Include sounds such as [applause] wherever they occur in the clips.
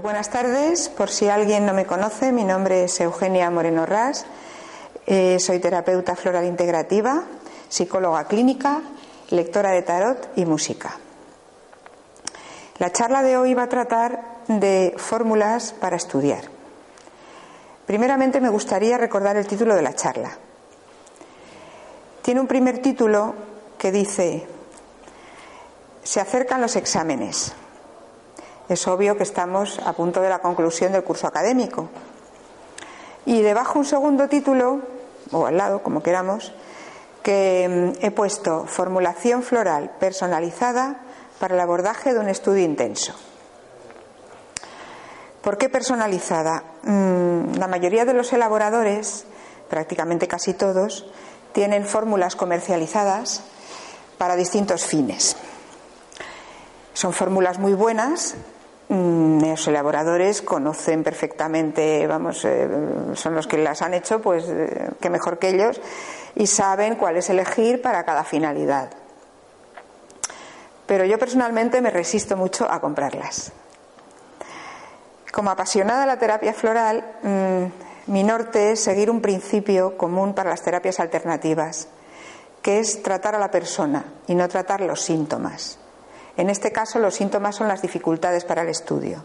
Pues buenas tardes, por si alguien no me conoce, mi nombre es Eugenia Moreno Ras, eh, soy terapeuta floral integrativa, psicóloga clínica, lectora de tarot y música. La charla de hoy va a tratar de fórmulas para estudiar. Primeramente me gustaría recordar el título de la charla. Tiene un primer título que dice Se acercan los exámenes. Es obvio que estamos a punto de la conclusión del curso académico. Y debajo un segundo título, o al lado, como queramos, que mm, he puesto Formulación floral personalizada para el abordaje de un estudio intenso. ¿Por qué personalizada? Mm, la mayoría de los elaboradores, prácticamente casi todos, tienen fórmulas comercializadas para distintos fines. Son fórmulas muy buenas los elaboradores conocen perfectamente, vamos, eh, son los que las han hecho, pues eh, que mejor que ellos, y saben cuál es elegir para cada finalidad. Pero yo personalmente me resisto mucho a comprarlas. Como apasionada de la terapia floral, mm, mi norte es seguir un principio común para las terapias alternativas, que es tratar a la persona y no tratar los síntomas. En este caso, los síntomas son las dificultades para el estudio.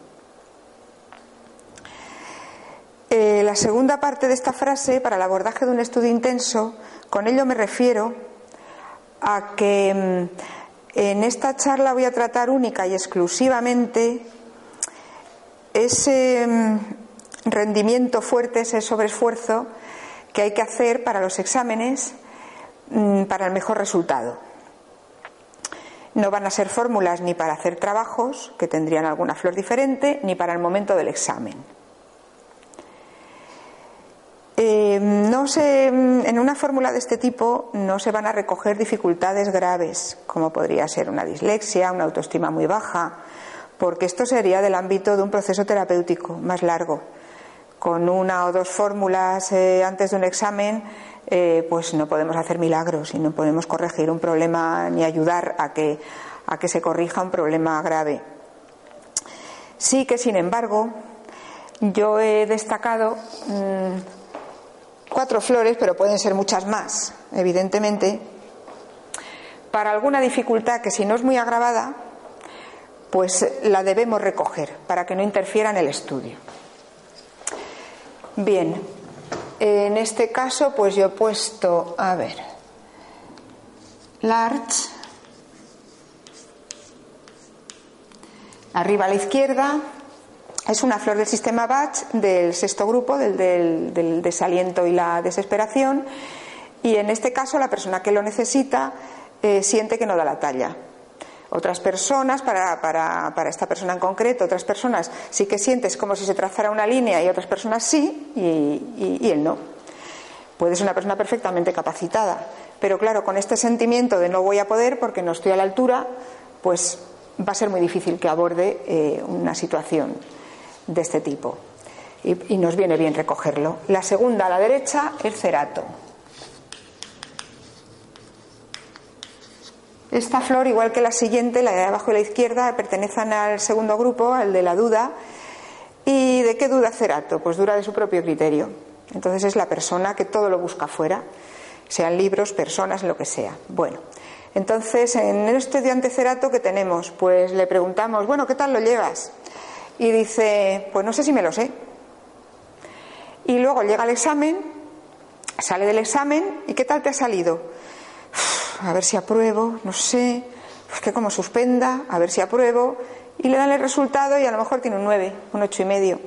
Eh, la segunda parte de esta frase, para el abordaje de un estudio intenso, con ello me refiero a que mm, en esta charla voy a tratar única y exclusivamente ese mm, rendimiento fuerte, ese sobreesfuerzo que hay que hacer para los exámenes mm, para el mejor resultado. No van a ser fórmulas ni para hacer trabajos, que tendrían alguna flor diferente, ni para el momento del examen. Eh, no se, en una fórmula de este tipo no se van a recoger dificultades graves, como podría ser una dislexia, una autoestima muy baja, porque esto sería del ámbito de un proceso terapéutico más largo. Con una o dos fórmulas eh, antes de un examen eh, pues no podemos hacer milagros y no podemos corregir un problema ni ayudar a que, a que se corrija un problema grave. Sí que, sin embargo, yo he destacado mm, cuatro flores, pero pueden ser muchas más, evidentemente, para alguna dificultad que si no es muy agravada, pues la debemos recoger para que no interfiera en el estudio. Bien, en este caso, pues yo he puesto, a ver, large, arriba a la izquierda, es una flor del sistema Bach del sexto grupo, del, desaliento y la desesperación, y en este caso la persona que lo necesita eh, siente que no da la talla. Otras personas, para, para, para, esta persona en concreto, otras personas sí que sientes como si se trazara una línea y otras personas sí y, y, él no. Puede ser una persona perfectamente capacitada, pero claro, con este sentimiento de no voy a poder porque no estoy a la altura, pues va a ser muy difícil que aborde eh, una situación de este tipo. Y, y nos viene bien recogerlo. La segunda a la derecha, el cerato. Esta flor, igual que la siguiente, la de abajo y la izquierda, pertenecen al segundo grupo, al de la duda. ¿Y de qué duda Cerato? Pues dura de su propio criterio. Entonces es la persona que todo lo busca fuera, sean libros, personas, lo que sea. Bueno, entonces en el estudiante Cerato que tenemos, pues le preguntamos, bueno, ¿qué tal lo llevas? Y dice, pues no sé si me lo sé. Y luego llega el examen, sale del examen, ¿y qué tal te ha salido? [sighs] a ver si apruebo, no sé, pues que como suspenda, a ver si apruebo, y le dan el resultado y a lo mejor tiene un 9, un ocho y medio.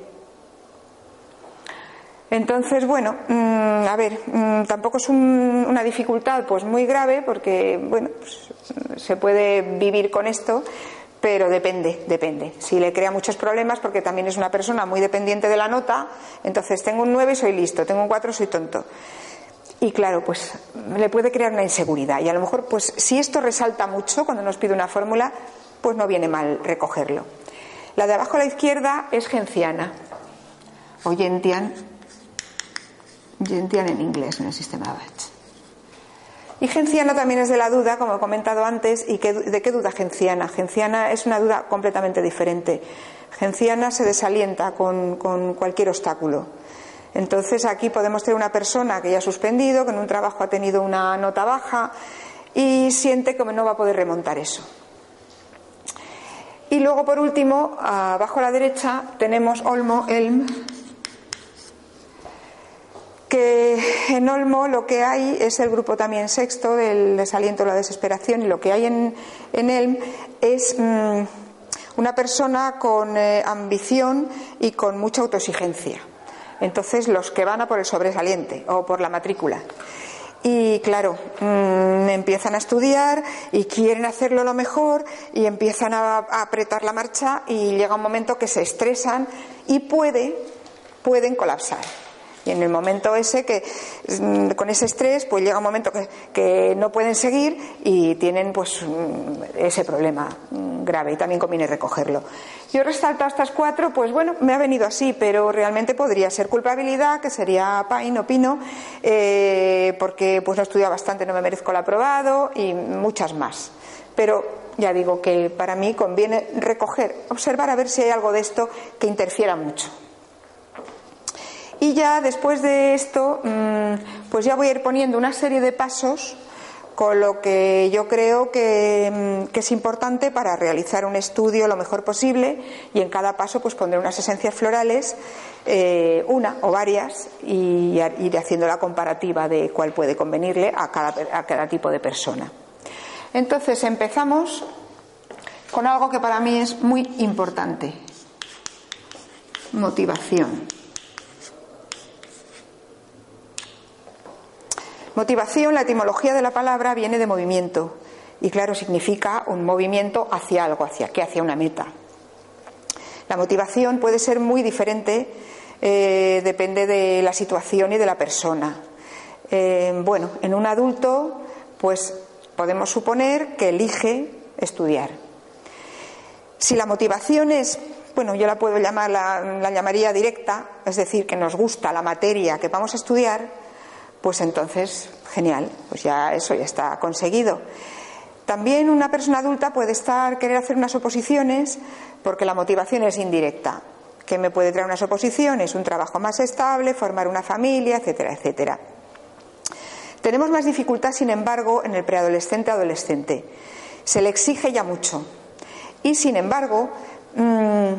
Entonces, bueno, mm, a ver, mm, tampoco es una dificultad pues muy grave porque, bueno, pues, se puede vivir con esto, pero depende, depende. Si le crea muchos problemas porque también es una persona muy dependiente de la nota, entonces tengo un 9 soy listo, tengo un 4 soy tonto. Y claro, pues le puede crear una inseguridad. Y a lo mejor, pues si esto resalta mucho cuando nos pide una fórmula, pues no viene mal recogerlo. La de abajo a la izquierda es genciana o gentian, gentian en inglés en el sistema Bach. Y genciana también es de la duda, como he comentado antes, y ¿de qué duda genciana? Genciana es una duda completamente diferente. genciana se desalienta con cualquier obstáculo. Entonces aquí podemos tener una persona que ya ha suspendido, que en un trabajo ha tenido una nota baja y siente que no va a poder remontar eso. Y luego, por último, abajo a la derecha tenemos Olmo, Elm, que en Olmo lo que hay es el grupo también sexto del desaliento, la desesperación, y lo que hay en, en Elm es mm, una persona con eh, ambición y con mucha autoexigencia. Entonces, los que van a por el sobresaliente o por la matrícula. Y claro, mm, empiezan a estudiar y quieren hacerlo lo mejor y empiezan a, apretar la marcha y llega un momento que se estresan y puede, pueden colapsar. Y en el momento ese que mm, con ese estrés, pues llega un momento que, no pueden seguir y tienen pues mm, ese problema mm, grave y también conviene recogerlo. Yo he resaltado estas cuatro, pues bueno, me ha venido así, pero realmente podría ser culpabilidad, que sería pain, opino, eh, porque pues no he estudiado bastante, no me merezco el aprobado y muchas más. Pero ya digo que para mí conviene recoger, observar a ver si hay algo de esto que interfiera mucho. Y ya después de esto, mm, pues ya voy a ir poniendo una serie de pasos con lo que yo creo mm, que, es importante para realizar un estudio lo mejor posible y en cada paso pues pondré unas esencias florales, eh, una o varias, y ir haciendo la comparativa de cuál puede convenirle a cada tipo de persona. Entonces empezamos con algo que para mí es muy importante, motivación. Motivación, la etimología de la palabra viene de movimiento y claro, significa un movimiento hacia algo, hacia qué, hacia una meta. La motivación puede ser muy diferente, eh, depende de la situación y de la persona. Eh, bueno, en un adulto, pues podemos suponer que elige estudiar. Si la motivación es, bueno, yo la puedo llamar, la, la llamaría directa, es decir, que nos gusta la materia que vamos a estudiar, pues entonces, genial, pues ya eso ya está conseguido. También una persona adulta puede estar querer hacer unas oposiciones porque la motivación es indirecta. ¿Qué me puede traer unas oposiciones? Un trabajo más estable, formar una familia, etcétera, etcétera. Tenemos más dificultad, sin embargo, en el preadolescente adolescente. Se le exige ya mucho. Y, sin embargo, mm,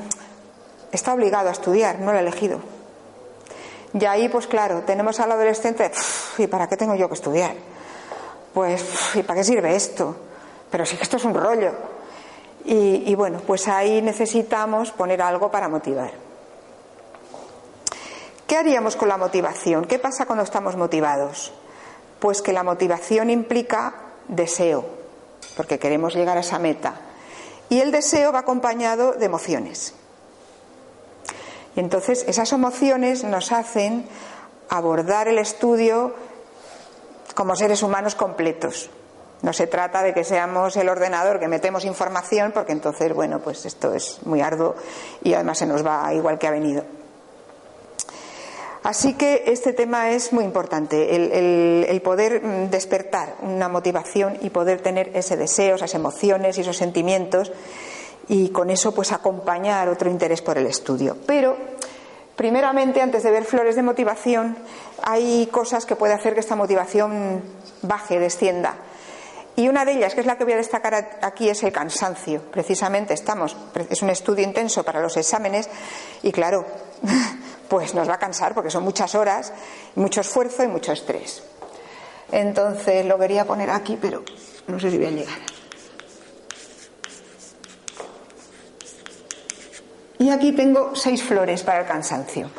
está obligado a estudiar, no lo ha elegido. Y ahí, pues claro, tenemos al adolescente, ¿y para qué tengo yo que estudiar? Pues, ¿y para qué sirve esto? Pero sí que esto es un rollo. Y, bueno, pues ahí necesitamos poner algo para motivar. ¿Qué haríamos con la motivación? ¿Qué pasa cuando estamos motivados? Pues que la motivación implica deseo, porque queremos llegar a esa meta. Y el deseo va acompañado de emociones. Entonces esas emociones nos hacen abordar el estudio como seres humanos completos. No se trata de que seamos el ordenador que metemos información, porque entonces, bueno, pues esto es muy arduo y además se nos va igual que ha venido. Así que este tema es muy importante, el, el, poder despertar una motivación y poder tener ese deseo, esas emociones y esos sentimientos y con eso pues acompañar otro interés por el estudio. Pero primeramente, antes de ver flores de motivación, hay cosas que puede hacer que esta motivación baje, descienda. Y una de ellas, que es la que voy a destacar aquí, es el cansancio. Precisamente estamos, es un estudio intenso para los exámenes y claro, [laughs] pues nos va a cansar porque son muchas horas, mucho esfuerzo y mucho estrés. Entonces lo quería poner aquí, pero no sé si voy a llegar. Y aquí tengo seis flores para el cansancio.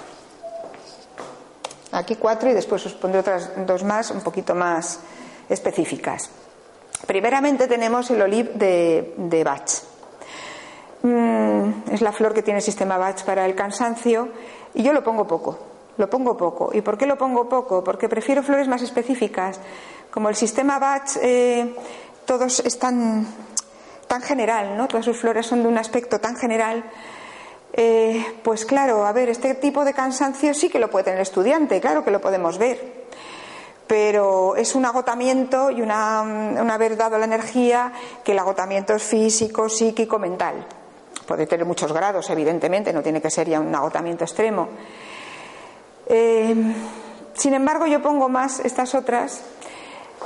Aquí cuatro y después os pondré otras dos más, un poquito más específicas. Primeramente tenemos el oliv de, Bach. Mm, es la flor que tiene el sistema Bach para el cansancio y yo lo pongo poco. Lo pongo poco. ¿Y por qué lo pongo poco? Porque prefiero flores más específicas. Como el sistema Bach, eh, todos están tan general, ¿no? Todas sus flores son de un aspecto tan general eh, pues claro, a ver, este tipo de cansancio sí que lo puede tener el estudiante, claro que lo podemos ver, pero es un agotamiento y una, haber dado la energía que el agotamiento es físico, psíquico, mental. puede tener muchos grados, evidentemente, no tiene que ser ya un agotamiento extremo. Eh, sin embargo, yo pongo más estas otras.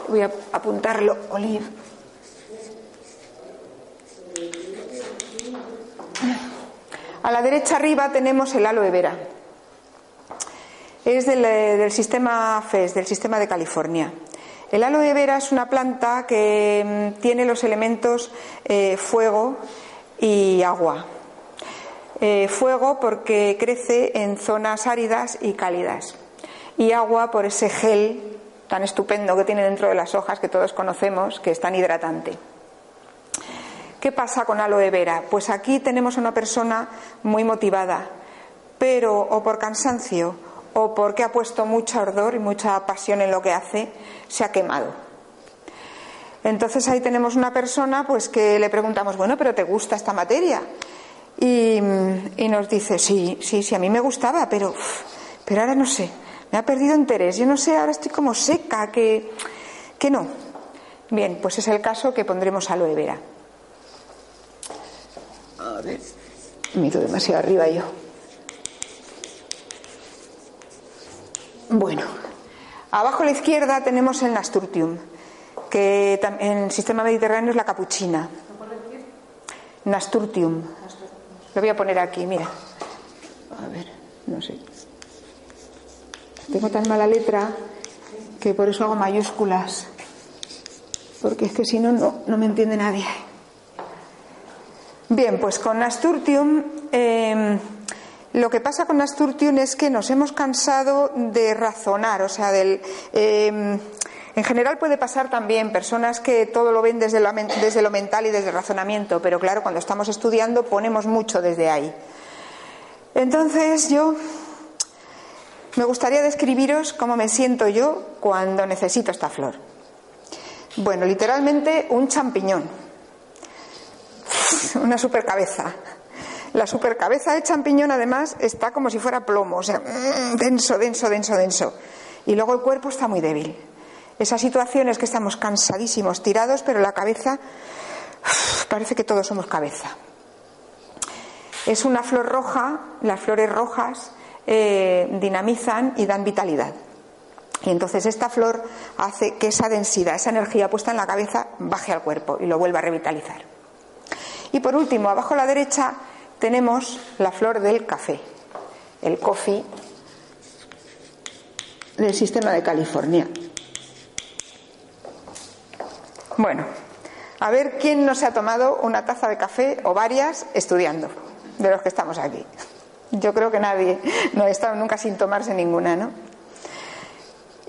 Voy a apuntarlo, Olive. A la derecha arriba tenemos el aloe vera. Es del, eh, sistema FES, del sistema de California. El aloe vera es una planta que mm, tiene los elementos eh, fuego y agua. Eh, fuego porque crece en zonas áridas y cálidas. Y agua por ese gel tan estupendo que tiene dentro de las hojas que todos conocemos, que es tan hidratante. ¿Qué pasa con aloe vera? Pues aquí tenemos a una persona muy motivada, pero o por cansancio o porque ha puesto mucho ardor y mucha pasión en lo que hace, se ha quemado. Entonces ahí tenemos una persona pues que le preguntamos, bueno, pero ¿te gusta esta materia? Y, nos dice, sí, sí, sí, a mí me gustaba, pero, pero ahora no sé, me ha perdido interés, yo no sé, ahora estoy como seca, que, que no. Bien, pues es el caso que pondremos aloe vera. A ver, me ido demasiado arriba yo. Bueno, abajo a la izquierda tenemos el nasturtium, que en el sistema mediterráneo es la capuchina. Nasturtium. Lo voy a poner aquí, mira. A ver, no sé. Tengo tan mala letra que por eso hago mayúsculas. Porque es que si no, no, me entiende nadie. Bien, pues con Nasturtium. Eh, lo que pasa con Nasturtium es que nos hemos cansado de razonar, o sea, del. Em, en general puede pasar también personas que todo lo ven desde desde lo mental y desde el razonamiento, pero claro, cuando estamos estudiando ponemos mucho desde ahí. Entonces yo me gustaría describiros cómo me siento yo cuando necesito esta flor. Bueno, literalmente un champiñón, [laughs] una supercabeza. La supercabeza de champiñón, además, está como si fuera plomo, o sea, mm, denso, denso, denso, denso. Y luego el cuerpo está muy débil. Esa situación es que estamos cansadísimos, tirados, pero la cabeza, parece que todos somos cabeza. Es una flor roja, las flores rojas eh, dinamizan y dan vitalidad. Y entonces esta flor hace que esa densidad, esa energía puesta en la cabeza, baje al cuerpo y lo vuelva a revitalizar. Y por último, abajo a la derecha tenemos la flor del café, el coffee del sistema de California. Bueno, a ver quién no se ha tomado una taza de café o varias estudiando, de los que estamos aquí. Yo creo que nadie, no ha estado nunca sin tomarse ninguna, ¿no?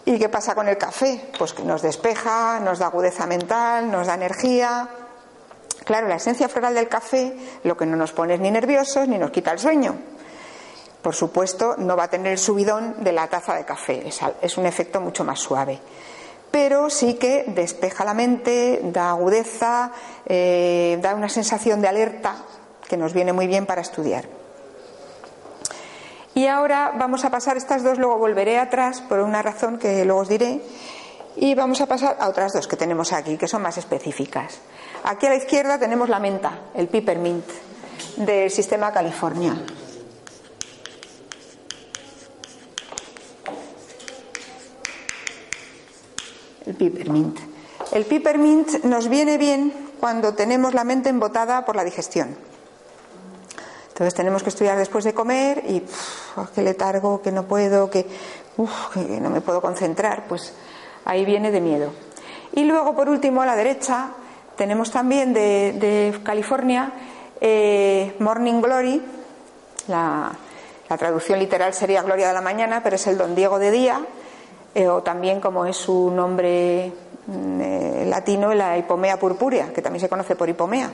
¿Y qué pasa con el café? Pues que nos despeja, nos da agudeza mental, nos da energía, Claro, la esencia floral del café lo que no nos pone es ni nerviosos ni nos quita el sueño. Por supuesto, no va a tener el subidón de la taza de café, es, un efecto mucho más suave. Pero sí que despeja la mente, da agudeza, eh, da una sensación de alerta que nos viene muy bien para estudiar. Y ahora vamos a pasar estas dos, luego volveré atrás por una razón que luego os diré, y vamos a pasar a otras dos que tenemos aquí, que son más específicas. Aquí a la izquierda tenemos la menta, el peppermint del sistema California. El peppermint. El peppermint nos viene bien cuando tenemos la mente embotada por la digestión. Entonces tenemos que estudiar después de comer y uf, qué letargo, que no puedo, que, que no me puedo concentrar, pues ahí viene de miedo. Y luego, por último, a la derecha tenemos también de, California eh, Morning Glory, la, traducción literal sería Gloria de la Mañana, pero es el Don Diego de día, eh, o también como es su nombre mm, eh, latino, la Hipomea purpúrea, que también se conoce por Hipomea.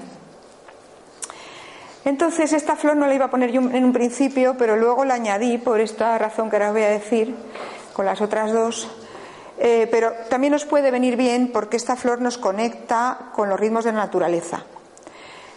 Entonces, esta flor no la iba a poner yo en un principio, pero luego la añadí por esta razón que ahora voy a decir, con las otras dos, eh, pero también nos puede venir bien porque esta flor nos conecta con los ritmos de la naturaleza.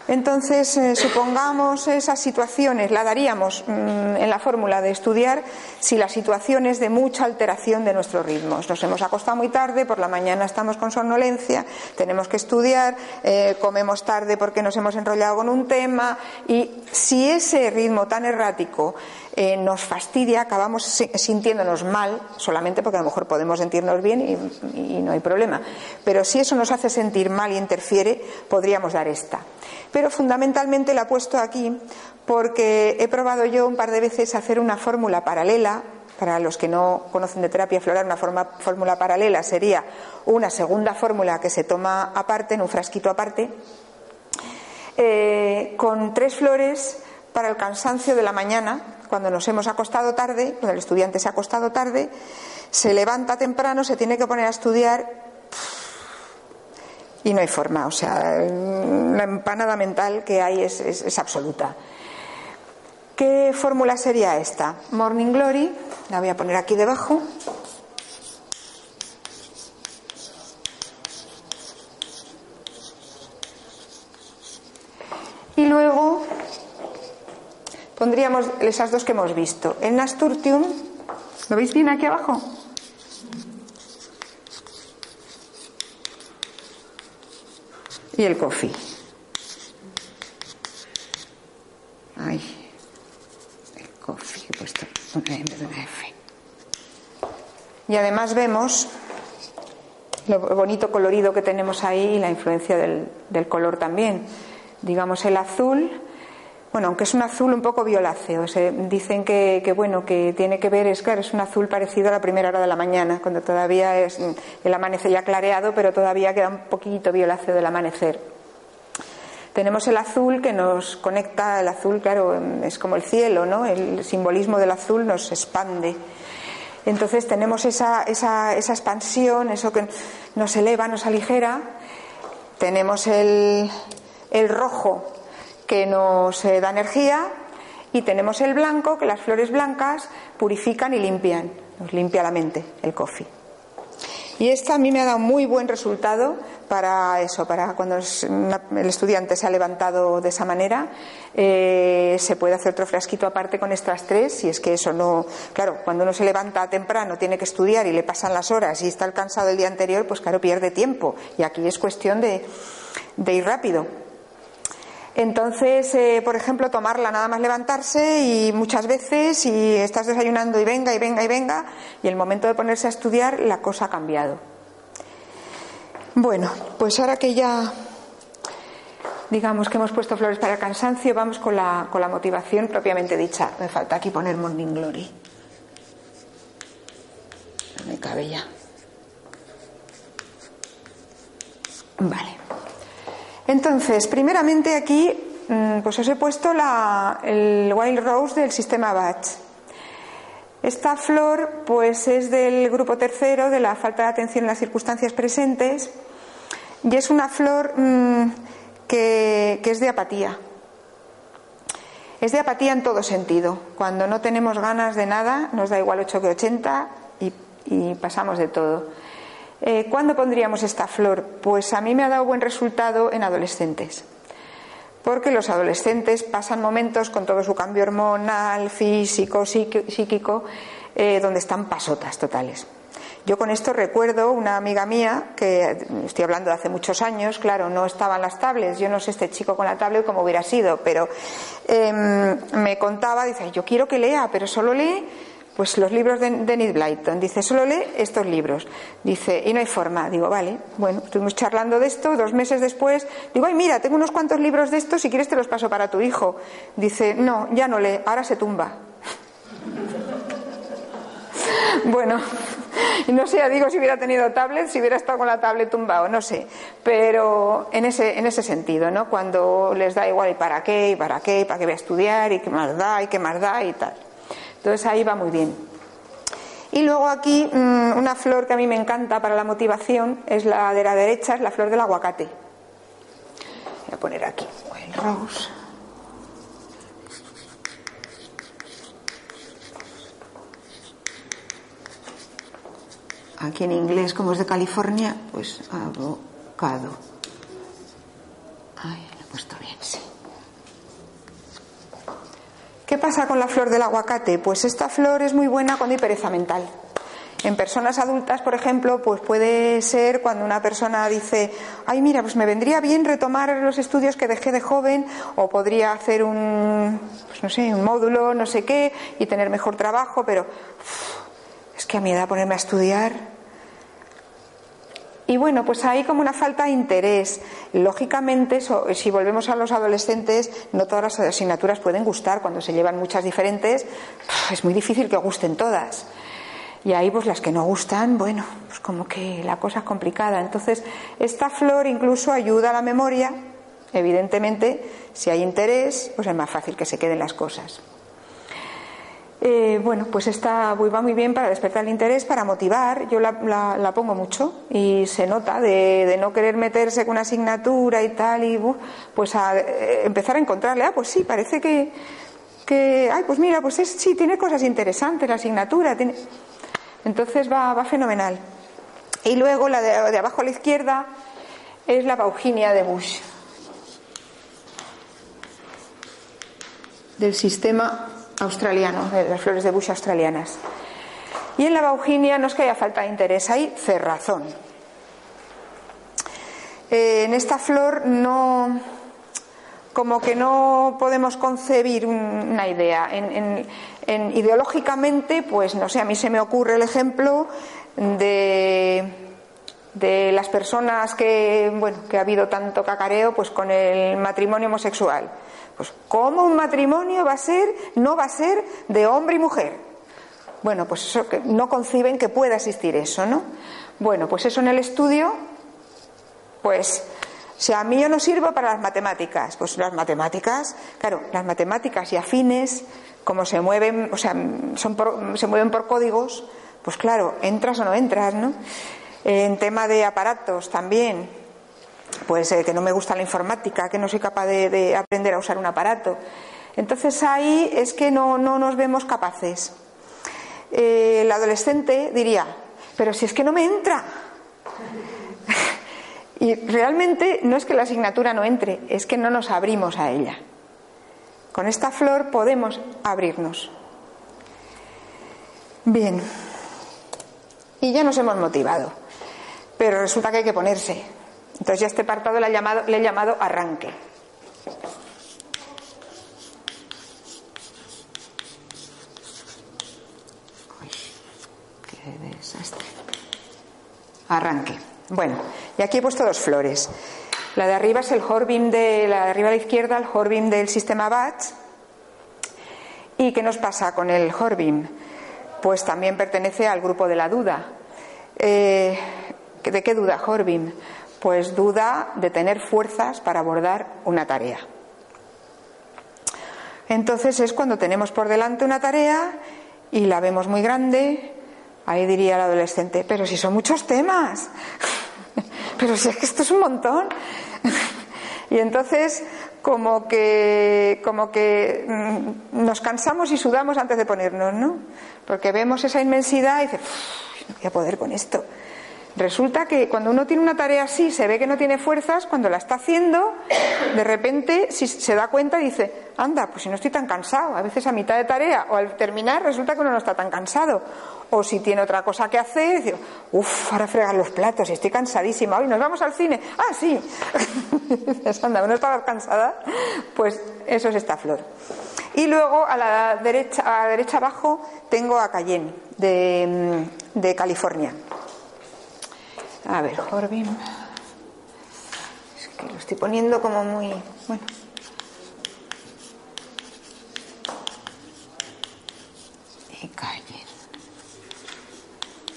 Entonces, eh, supongamos esas situaciones, la daríamos mm, en la fórmula de estudiar si la situación es de mucha alteración de nuestros ritmos. Nos hemos acostado muy tarde, por la mañana estamos con somnolencia, tenemos que estudiar, eh, comemos tarde porque nos hemos enrollado con un tema y si ese ritmo tan errático eh, nos fastidia, acabamos sintiéndonos mal, solamente porque a lo mejor podemos sentirnos bien y, no hay problema. Pero si eso nos hace sentir mal y interfiere, podríamos dar esta. Pero fundamentalmente la he puesto aquí porque he probado yo un par de veces hacer una fórmula paralela. Para los que no conocen de terapia floral, una fórmula paralela sería una segunda fórmula que se toma aparte, en un frasquito aparte, eh, con tres flores para el cansancio de la mañana, cuando nos hemos acostado tarde, cuando el estudiante se ha acostado tarde, se levanta temprano, se tiene que poner a estudiar y no hay forma. O sea, la empanada mental que hay es, absoluta. ¿Qué fórmula sería esta? Morning Glory, la voy a poner aquí debajo. Y luego pondríamos esas dos que hemos visto. El nasturtium, ¿lo veis bien aquí abajo? Y el coffee. Ay, el coffee, he puesto una de una F. Y además vemos lo bonito colorido que tenemos ahí y la influencia del, del color también. Digamos el azul bueno, aunque es un azul un poco violáceo, dicen que, bueno, que tiene que ver, es claro, es un azul parecido a la primera hora de la mañana, cuando todavía es el amanecer ya clareado, pero todavía queda un poquito violáceo del amanecer. Tenemos el azul que nos conecta, el azul, claro, es como el cielo, ¿no? El simbolismo del azul nos expande. Entonces tenemos esa, esa, esa expansión, eso que nos eleva, nos aligera. Tenemos el, el rojo, que nos eh, da energía y tenemos el blanco, que las flores blancas purifican y limpian, nos limpia la mente, el coffee. Y esta a mí me ha dado muy buen resultado para eso, para cuando el estudiante se ha levantado de esa manera, eh, se puede hacer otro frasquito aparte con estas tres, si es que eso no, claro, cuando uno se levanta temprano, tiene que estudiar y le pasan las horas y está cansado el día anterior, pues claro, pierde tiempo. Y aquí es cuestión de, de ir rápido. Entonces, eh, por ejemplo, tomarla nada más levantarse y muchas veces, y estás desayunando y venga y venga y venga, y el momento de ponerse a estudiar, la cosa ha cambiado. Bueno, pues ahora que ya digamos que hemos puesto flores para el cansancio, vamos con la, con la motivación propiamente dicha. Me falta aquí poner Morning Glory. No me cabe ya. Vale. Entonces, primeramente aquí, mm, pues os he puesto el Wild Rose del sistema Bach. Esta flor, pues es del grupo tercero de la falta de atención en las circunstancias presentes y es una flor mm, que, es de apatía. Es de apatía en todo sentido. Cuando no tenemos ganas de nada, nos da igual 8 que 80 y pasamos de todo. Eh, ¿Cuándo pondríamos esta flor? Pues a mí me ha dado buen resultado en adolescentes. Porque los adolescentes pasan momentos con todo su cambio hormonal, físico, psíquico, eh, donde están pasotas totales. Yo con esto recuerdo una amiga mía, que estoy hablando de hace muchos años, claro, no estaban las tablets, yo no sé este chico con la tablet cómo hubiera sido, pero em, me contaba, dice, yo quiero que lea, pero solo lee pues los libros de Dennis Blyton. Dice, solo lee estos libros. Dice, y no hay forma. Digo, vale, bueno, estuvimos charlando de esto, dos meses después, digo, ay, mira, tengo unos cuantos libros de estos, si quieres te los paso para tu hijo. Dice, no, ya no lee, ahora se tumba. [laughs] bueno, [laughs] no sé, digo si hubiera tenido tablet, si hubiera estado con la tablet tumbado, no sé. Pero en ese, en ese sentido, ¿no? Cuando les da igual y para qué, y para qué, y para qué voy a estudiar, y qué más da, y qué más da, y tal. Entonces ahí va muy bien. Y luego aquí mm, una flor que a mí me encanta para la motivación es la de la derecha, es la flor del aguacate. Voy a poner aquí el rose. Aquí en inglés, como es de California, pues avocado. Ahí, puesto bien, sí. ¿Qué pasa con la flor del aguacate? Pues esta flor es muy buena cuando hay pereza mental. En personas adultas, por ejemplo, pues puede ser cuando una persona dice, ay, mira, pues me vendría bien retomar los estudios que dejé de joven, o podría hacer un, pues no sé, un módulo, no sé qué, y tener mejor trabajo, pero es que a mi edad ponerme a estudiar, y bueno, pues hay como una falta de interés. Lógicamente, si volvemos a los adolescentes, no todas las asignaturas pueden gustar. Cuando se llevan muchas diferentes, es muy difícil que gusten todas. Y ahí, pues las que no gustan, bueno, pues como que la cosa es complicada. Entonces, esta flor incluso ayuda a la memoria. Evidentemente, si hay interés, pues es más fácil que se queden las cosas. Eh, bueno, pues esta va muy bien para despertar el interés, para motivar. Yo la, pongo mucho y se nota de, no querer meterse con una asignatura y tal, y pues a eh, empezar a encontrarle, ah, pues sí, parece que, ay, pues mira, pues es, sí, tiene cosas interesantes la asignatura. Tiene... Entonces va, fenomenal. Y luego la de, de abajo a la izquierda es la Bauginia de Bush. Del sistema australiano, de las flores de bush australianas. Y en la bauginia no es que haya falta de interés, hay cerrazón. Eh, en esta flor no, como que no podemos concebir una idea. En, ideológicamente, pues no sé, a mí se me ocurre el ejemplo de, de las personas que, bueno, que ha habido tanto cacareo, pues con el matrimonio homosexual pues, ¿cómo un matrimonio va a ser, no va a ser de hombre y mujer? Bueno, pues eso que no conciben que pueda existir eso, ¿no? Bueno, pues eso en el estudio, pues si a mí yo no sirvo para las matemáticas, pues las matemáticas, claro, las matemáticas y afines, como se mueven, o sea, son se mueven por códigos, pues claro, entras o no entras, ¿no? En tema de aparatos también, pues que no me gusta la informática, que no soy capaz de, aprender a usar un aparato. Entonces ahí es que no, nos vemos capaces. Eh, el adolescente diría, pero si es que no me entra. [laughs] y realmente no es que la asignatura no entre, es que no nos abrimos a ella. Con esta flor podemos abrirnos. Bien. Y ya nos hemos motivado. Pero resulta que hay que ponerse. Entonces ya este apartado le he llamado, le he llamado arranque. Arranque. Bueno, y aquí he puesto dos flores. La de arriba es el Horbeam de la de arriba a la izquierda, el Horbeam del sistema BATS. ¿Y qué nos pasa con el Horbeam? Pues también pertenece al grupo de la duda. Eh, ¿De qué duda Horbeam? Pues duda de tener fuerzas para abordar una tarea. Entonces es cuando tenemos por delante una tarea y la vemos muy grande, ahí diría el adolescente, pero si son muchos temas, [laughs] pero si es que esto es un montón. [laughs] y entonces como que, como que mm, nos cansamos y sudamos antes de ponernos, ¿no? Porque vemos esa inmensidad y dices, no voy a poder con esto. Resulta que cuando uno tiene una tarea así, se ve que no tiene fuerzas, cuando la está haciendo, de repente, si se da cuenta, dice, anda, pues si no estoy tan cansado. A veces a mitad de tarea o al terminar resulta que uno no está tan cansado. O si tiene otra cosa que hacer, dice, uff, ahora fregar los platos, estoy cansadísima. Hoy nos vamos al cine. Ah, sí. [laughs] anda, uno estaba cansada. Pues eso es esta flor. Y luego a la derecha, a la derecha abajo tengo a Cayenne, de, de California. A ver, Jorbim. Es que lo estoy poniendo como muy. Bueno. Y Cayenne.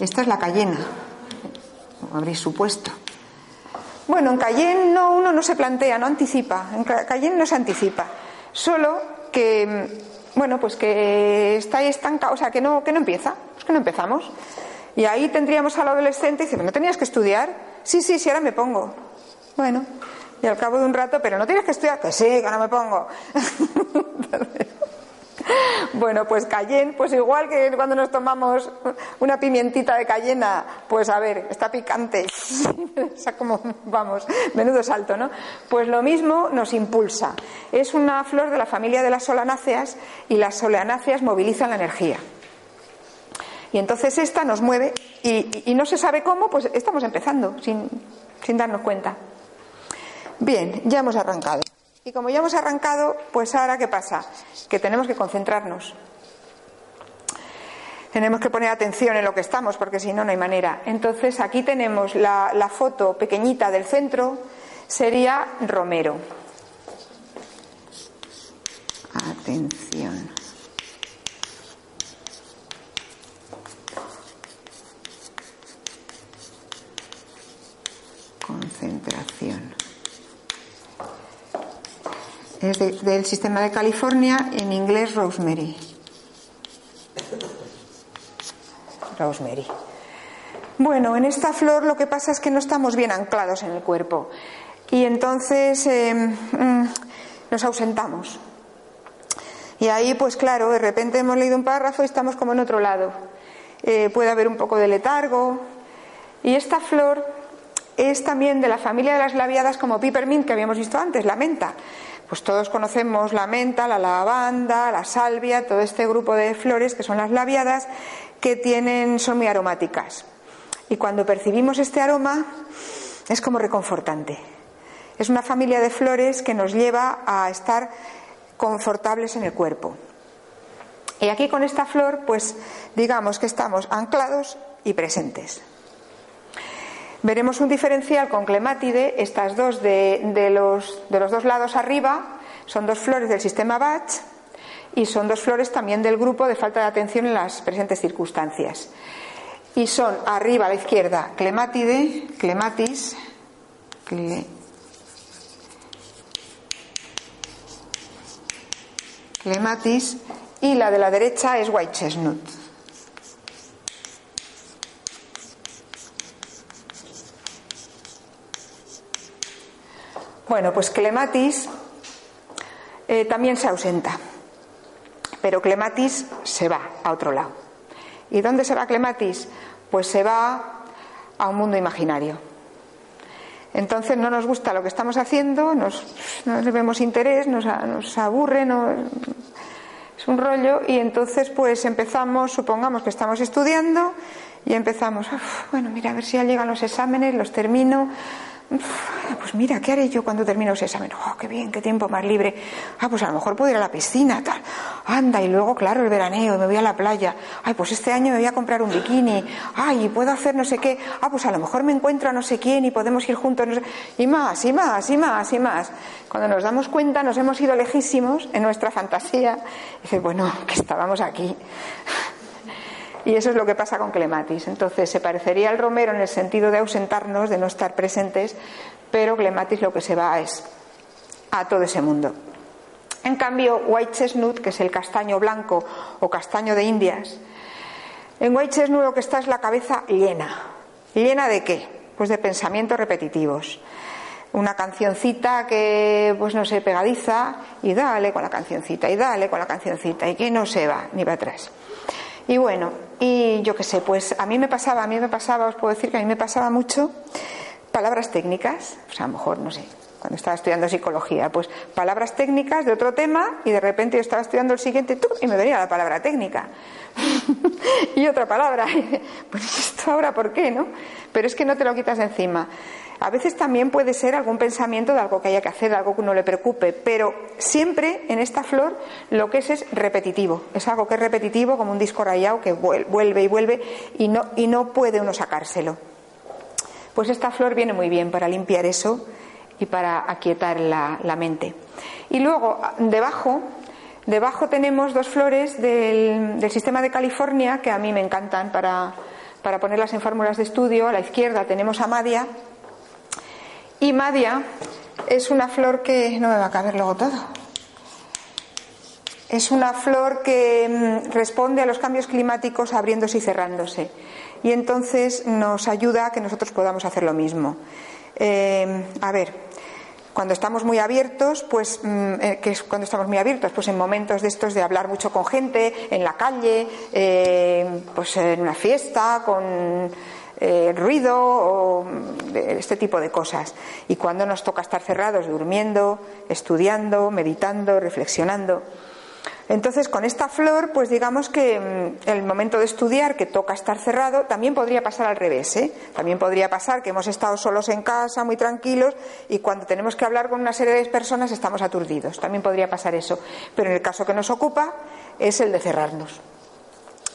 Esta es la Cayena. habréis supuesto. Bueno, en Cayenne no, uno no se plantea, no anticipa. En Cayenne no se anticipa. Solo que, bueno, pues que está estancado, o sea, que no, que no empieza, es que no empezamos. Y ahí tendríamos al adolescente y dice, ¿no tenías que estudiar? Sí, sí, sí, ahora me pongo. Bueno, y al cabo de un rato, pero no tienes que estudiar, que sí, que no me pongo. [laughs] bueno, pues cayenne, pues igual que cuando nos tomamos una pimientita de cayena, pues a ver, está picante, [laughs] o sea, como, vamos, menudo salto, ¿no? Pues lo mismo nos impulsa. Es una flor de la familia de las solanáceas y las solanáceas movilizan la energía. Y entonces esta nos mueve y, no se sabe cómo, pues estamos empezando sin, sin darnos cuenta. Bien, ya hemos arrancado. Y como ya hemos arrancado, pues ahora ¿qué pasa? Que tenemos que concentrarnos. Tenemos que poner atención en lo que estamos, porque si no, no hay manera. Entonces, aquí tenemos la, la foto pequeñita del centro, sería Romero. Atención. Concentración. Es del sistema de California, en inglés Rosemary. Rosemary. Bueno, en esta flor lo que pasa es que no estamos bien anclados en el cuerpo y entonces eh, mm, nos ausentamos. Y ahí, pues claro, de repente hemos leído un párrafo y estamos como en otro lado. Eh, puede haber un poco de letargo. Y esta flor es también de la familia de las labiadas como peppermint que habíamos visto antes, la menta. Pues todos conocemos la menta, la lavanda, la salvia, todo este grupo de flores que son las labiadas que tienen, son muy aromáticas. Y cuando percibimos este aroma es como reconfortante. Es una familia de flores que nos lleva a estar confortables en el cuerpo. Y aquí con esta flor, pues digamos que estamos anclados y presentes. Veremos un diferencial con clemátide, estas dos de, los, de los dos lados arriba, son dos flores del sistema Bach y son dos flores también del grupo de falta de atención en las presentes circunstancias. Y son arriba a la izquierda clemátide, clematis, clematis, y la de la derecha es white chestnut. Bueno, pues clematis eh, también se ausenta, pero clematis se va a otro lado. ¿Y dónde se va clematis? Pues se va a un mundo imaginario. Entonces no nos gusta lo que estamos haciendo, nos, no vemos interés, nos, nos aburre, es un rollo y entonces pues empezamos, supongamos que estamos estudiando y empezamos, bueno, mira, a ver si ya llegan los exámenes, los termino, pues mira, ¿qué haré yo cuando termine ese examen? Oh, qué bien, qué tiempo más libre. Ah, pues a lo mejor puedo ir a la piscina, tal. Anda, y luego, claro, el veraneo, me voy a la playa. Ay, pues este año me voy a comprar un bikini. Ay, puedo hacer no sé qué. Ah, pues a lo mejor me encuentro a no sé quién y podemos ir juntos. Y más, y más, y más, y más. Cuando nos damos cuenta, nos hemos ido lejísimos en nuestra fantasía. Y dices, bueno, que estábamos aquí. Y eso es lo que pasa con clematis. Entonces, se parecería al romero en el sentido de ausentarnos, de no estar presentes, pero clematis lo que se va es a todo ese mundo. En cambio, white chestnut, que es el castaño blanco o castaño de Indias, en white chestnut lo que está es la cabeza llena. ¿Llena de qué? Pues de pensamientos repetitivos. Una cancioncita que, pues no sé, pegadiza, y dale con la cancioncita, y dale con la cancioncita, y que no se va ni va atrás. Y bueno, y yo qué sé, pues a mí me pasaba, a mí me pasaba, os puedo decir que a mí me pasaba mucho palabras técnicas, o sea, a lo mejor, no sé, cuando estaba estudiando psicología, pues palabras técnicas de otro tema y de repente yo estaba estudiando el siguiente y me venía la palabra técnica [laughs] y otra palabra. [laughs] pues esto ahora, ¿por qué, no? Pero es que no te lo quitas encima. A veces también puede ser algún pensamiento de algo que haya que hacer, de algo que uno le preocupe, pero siempre en esta flor lo que es es repetitivo. Es algo que es repetitivo, como un disco rayado que vuelve y vuelve y no, y no puede uno sacárselo. Pues esta flor viene muy bien para limpiar eso y para aquietar la, mente. Y luego, debajo, debajo tenemos dos flores del, del sistema de California que a mí me encantan para, para ponerlas en fórmulas de estudio. A la izquierda tenemos Amadia y Madia es una flor que no me va a caber luego todo. Es una flor que mm, responde a los cambios climáticos abriéndose y cerrándose. Y entonces nos ayuda a que nosotros podamos hacer lo mismo. Eh, a ver, Cuando estamos muy abiertos, pues, mm, eh, ¿qué es cuando estamos muy abiertos? Pues en momentos de estos de hablar mucho con gente, en la calle, eh, pues en una fiesta, con eh, ruido o este tipo de cosas. Y cuando nos toca estar cerrados, durmiendo, estudiando, meditando, reflexionando. Entonces, con esta flor, pues digamos que mm, el momento de estudiar, que toca estar cerrado, también podría pasar al revés. ¿eh? También podría pasar que hemos estado solos en casa, muy tranquilos, y cuando tenemos que hablar con una serie de personas estamos aturdidos. También podría pasar eso. Pero en el caso que nos ocupa es el de cerrarnos.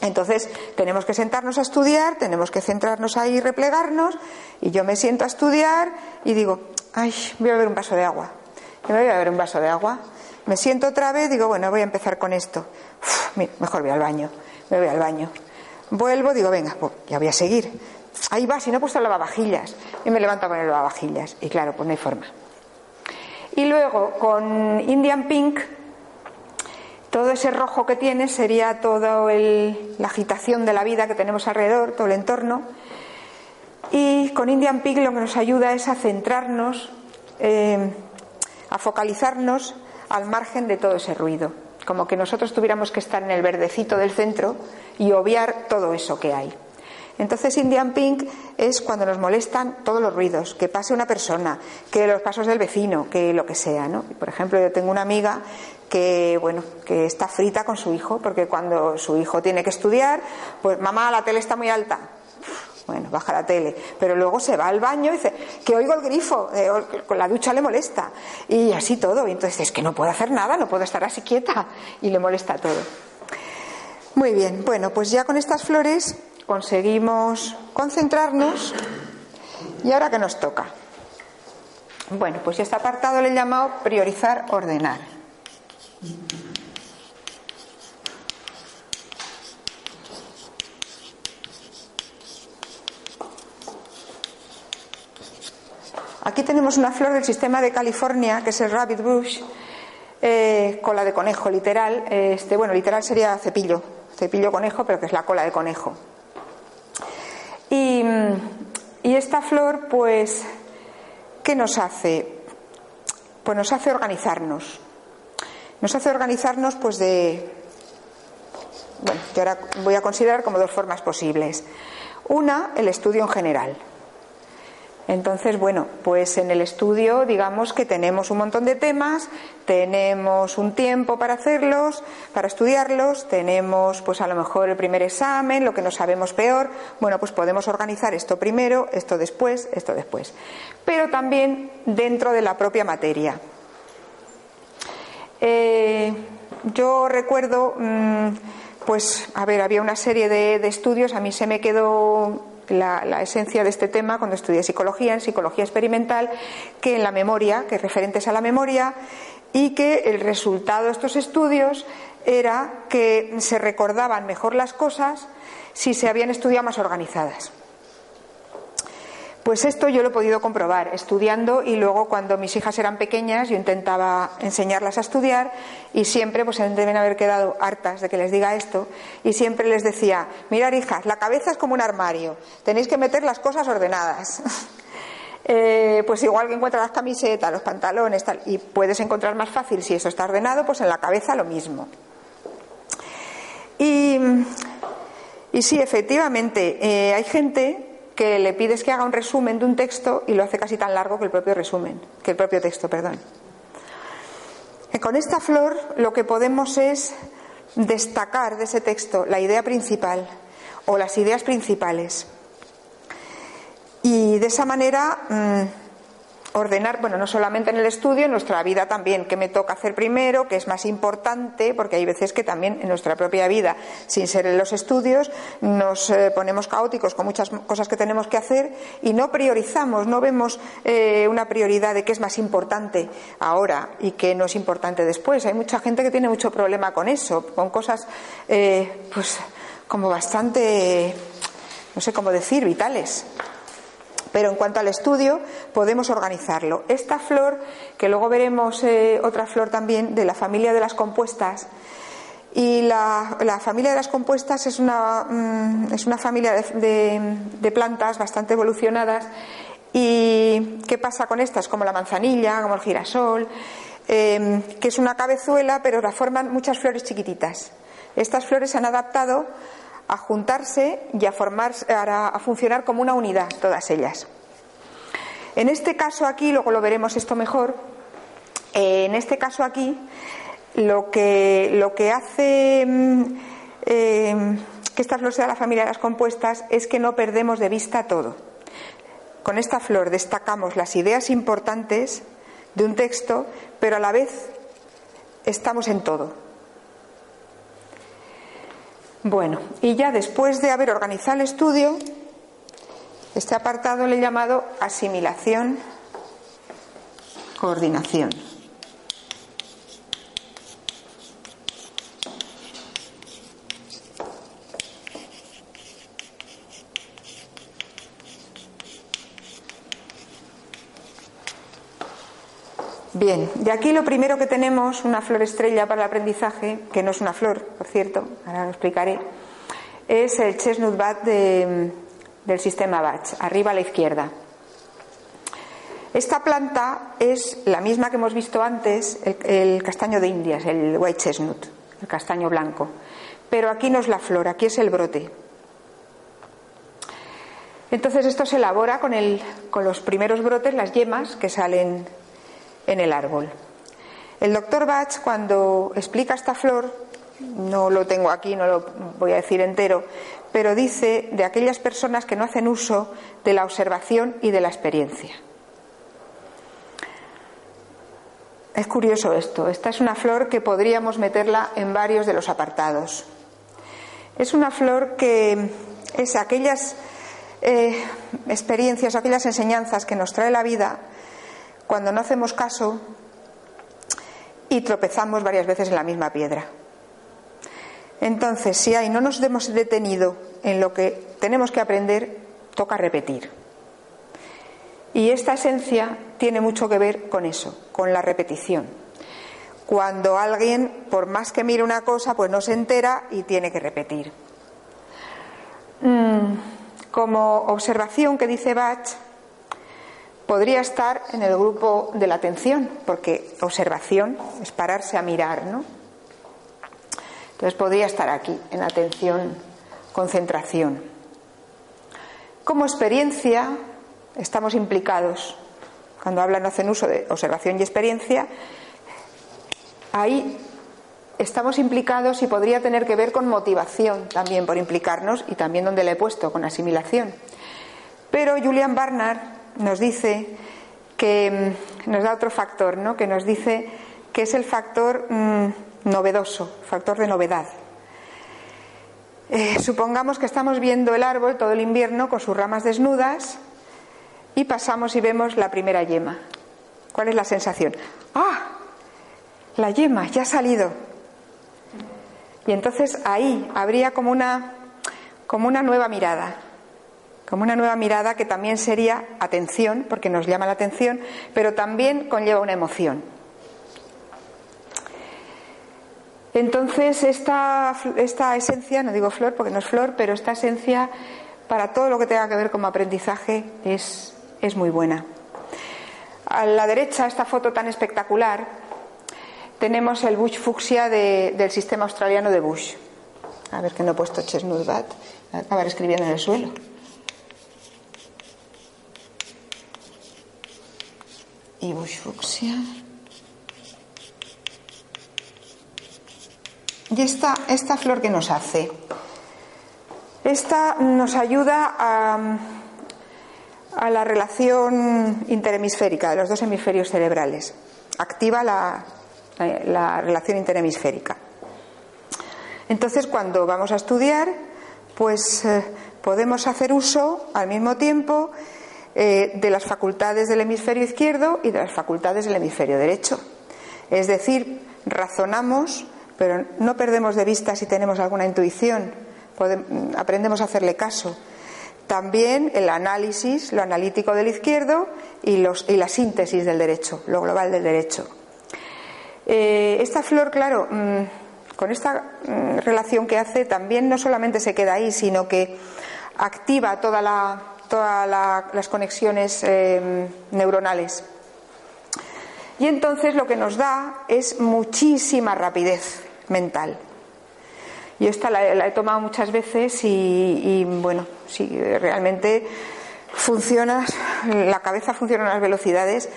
Entonces, tenemos que sentarnos a estudiar, tenemos que centrarnos ahí y replegarnos, y yo me siento a estudiar y digo, ay, voy a beber un vaso de agua. Me voy a beber un vaso de agua me siento otra vez, digo, bueno, voy a empezar con esto. mejor voy al baño, me voy al baño. Vuelvo, digo, venga, pues ya voy a seguir. Ahí va, si no he puesto el lavavajillas. Y me levanto con el lavavajillas. Y claro, pues no hay forma. Y luego, con Indian Pink, todo ese rojo que tiene sería toda la agitación de la vida que tenemos alrededor, todo el entorno. Y con Indian Pink lo que nos ayuda es a centrarnos, eh, a focalizarnos al margen de todo ese ruido, como que nosotros tuviéramos que estar en el verdecito del centro y obviar todo eso que hay. Entonces Indian Pink es cuando nos molestan todos los ruidos, que pase una persona, que los pasos del vecino, que lo que sea, ¿no? Por ejemplo, yo tengo una amiga que bueno, que está frita con su hijo, porque cuando su hijo tiene que estudiar, pues mamá, la tele está muy alta. Bueno, baja la tele. Pero luego se va al baño y dice, que oigo el grifo, eh, con la ducha le molesta. Y así todo. Y entonces es que no puedo hacer nada, no puedo estar así quieta. Y le molesta todo. Muy bien, bueno, pues ya con estas flores conseguimos concentrarnos. ¿Y ahora qué nos toca? Bueno, pues este apartado le he llamado priorizar, ordenar. Aquí tenemos una flor del sistema de California, que es el Rabbit Bush, eh, cola de conejo, literal. Este, bueno, literal sería cepillo, cepillo conejo, pero que es la cola de conejo. Y, y esta flor, pues, ¿qué nos hace? Pues nos hace organizarnos. Nos hace organizarnos, pues, de. Bueno, que ahora voy a considerar como dos formas posibles. Una, el estudio en general. Entonces, bueno, pues en el estudio digamos que tenemos un montón de temas, tenemos un tiempo para hacerlos, para estudiarlos, tenemos pues a lo mejor el primer examen, lo que no sabemos peor, bueno, pues podemos organizar esto primero, esto después, esto después. Pero también dentro de la propia materia. Eh, yo recuerdo, mm, pues, a ver, había una serie de, de estudios, a mí se me quedó la, esencia de este tema cuando estudié psicología, en psicología experimental, que en la memoria, que referentes a la memoria, y que el resultado de estos estudios era que se recordaban mejor las cosas si se habían estudiado más organizadas. Pues esto yo lo he podido comprobar estudiando y luego cuando mis hijas eran pequeñas yo intentaba enseñarlas a estudiar y siempre pues deben haber quedado hartas de que les diga esto y siempre les decía, mirad hijas, la cabeza es como un armario, tenéis que meter las cosas ordenadas. [laughs] Eh, pues igual que encuentras las camisetas, los pantalones, tal, y puedes encontrar más fácil si eso está ordenado, pues en la cabeza lo mismo. Y, y sí, efectivamente, eh, hay gente que le pides que haga un resumen de un texto y lo hace casi tan largo que el propio resumen, que el propio texto, perdón. Y con esta flor lo que podemos es destacar de ese texto la idea principal o las ideas principales. Y de esa manera mm, ordenar, bueno, no solamente en el estudio, en nuestra vida también, qué me toca hacer primero, qué es más importante, porque hay veces que también en nuestra propia vida, sin ser en los estudios, nos eh, ponemos caóticos con muchas cosas que tenemos que hacer y no priorizamos, no vemos eh, una prioridad de qué es más importante ahora y qué no es importante después. Hay mucha gente que tiene mucho problema con eso, con cosas, eh, pues, como bastante, no sé cómo decir, vitales. Pero en cuanto al estudio, podemos organizarlo. Esta flor, que luego veremos eh, otra flor también de la familia de las compuestas, y la, familia de las compuestas es una, mm, es una familia de, plantas bastante evolucionadas ¿Y qué pasa con estas? Como la manzanilla, como el girasol, eh, que es una cabezuela, pero la forman muchas flores chiquititas. Estas flores se han adaptado a juntarse y a, a funcionar como una unidad, todas ellas. En este caso aquí, luego lo veremos esto mejor, eh, en este caso aquí, lo que, lo que hace mm, eh, que esta flor sea la familia de las compuestas es que no perdemos de vista todo. Con esta flor destacamos las ideas importantes de un texto, pero a la vez estamos en todo. Bueno, y ya después de haber organizado el estudio, este apartado le he llamado asimilación, coordinación. Bien, de aquí lo primero que tenemos, una flor estrella para el aprendizaje, que no es una flor, por cierto, ahora lo explicaré, es el chestnut bat del sistema Bach, arriba a la izquierda. Esta planta es la misma que hemos visto antes, el, el, castaño de Indias, el white chestnut, el castaño blanco. Pero aquí no es la flor, aquí es el brote. Entonces esto se elabora con, el, con los primeros brotes, las yemas que salen en el árbol. El doctor Bach, cuando explica esta flor, no lo tengo aquí, no lo voy a decir entero, pero dice de aquellas personas que no hacen uso de la observación y de la experiencia. Es curioso esto. Esta es una flor que podríamos meterla en varios de los apartados. Es una flor que es aquellas eh, experiencias, aquellas enseñanzas que nos trae la vida cuando no hacemos caso y tropezamos varias veces en la misma piedra. Entonces, si ahí no nos hemos detenido en lo que tenemos que aprender, toca repetir. Y esta esencia tiene mucho que ver con eso, con la repetición. Cuando alguien, por más que mire una cosa, pues no se entera y tiene que repetir. Mm, como observación que dice Bach, podría estar en el grupo de la atención, porque observación es pararse a mirar, ¿no? Entonces podría estar aquí, en atención, concentración. Como experiencia, estamos implicados. Cuando hablan, hacen uso de observación y experiencia, ahí estamos implicados y podría tener que ver con motivación también por implicarnos y también donde le he puesto, con asimilación. Pero Julian Barnard nos dice que mm, nos da otro factor, ¿no? que nos dice que es el factor mm, novedoso, factor de novedad. Eh, supongamos que estamos viendo el árbol todo el invierno con sus ramas desnudas y pasamos y vemos la primera yema. ¿Cuál es la sensación? ¡Ah! La yema ya ha salido. Y entonces ahí habría como una, como una nueva mirada como una nueva mirada que también sería atención, porque nos llama la atención, pero también conlleva una emoción. Entonces, esta, esta esencia, no digo flor porque no es flor, pero esta esencia para todo lo que tenga que ver como aprendizaje es, es muy buena. A la derecha, esta foto tan espectacular, tenemos el bush fucsia del sistema australiano de bush. A ver que no he puesto chestnut bat, acabar escribiendo en el suelo. Fucsia. Y esta, esta flor que nos hace. Esta nos ayuda a, a la relación interhemisférica de los dos hemisferios cerebrales. Activa la, la relación interhemisférica. Entonces, cuando vamos a estudiar, pues eh, podemos hacer uso al mismo tiempo eh, de las facultades del hemisferio izquierdo y de las facultades del hemisferio derecho. Es decir, razonamos, pero no perdemos de vista si tenemos alguna intuición, aprendemos a hacerle caso. También el análisis, lo analítico del izquierdo y la síntesis del derecho, lo global del derecho. Eh, esta flor, claro, mm, con esta mm, relación que hace, también no solamente se queda ahí, sino que activa toda la todas las conexiones eh, neuronales. Y entonces lo que nos da es muchísima rapidez mental. Yo esta la, he tomado muchas veces y, bueno, sí, realmente funciona, la cabeza funciona a las velocidades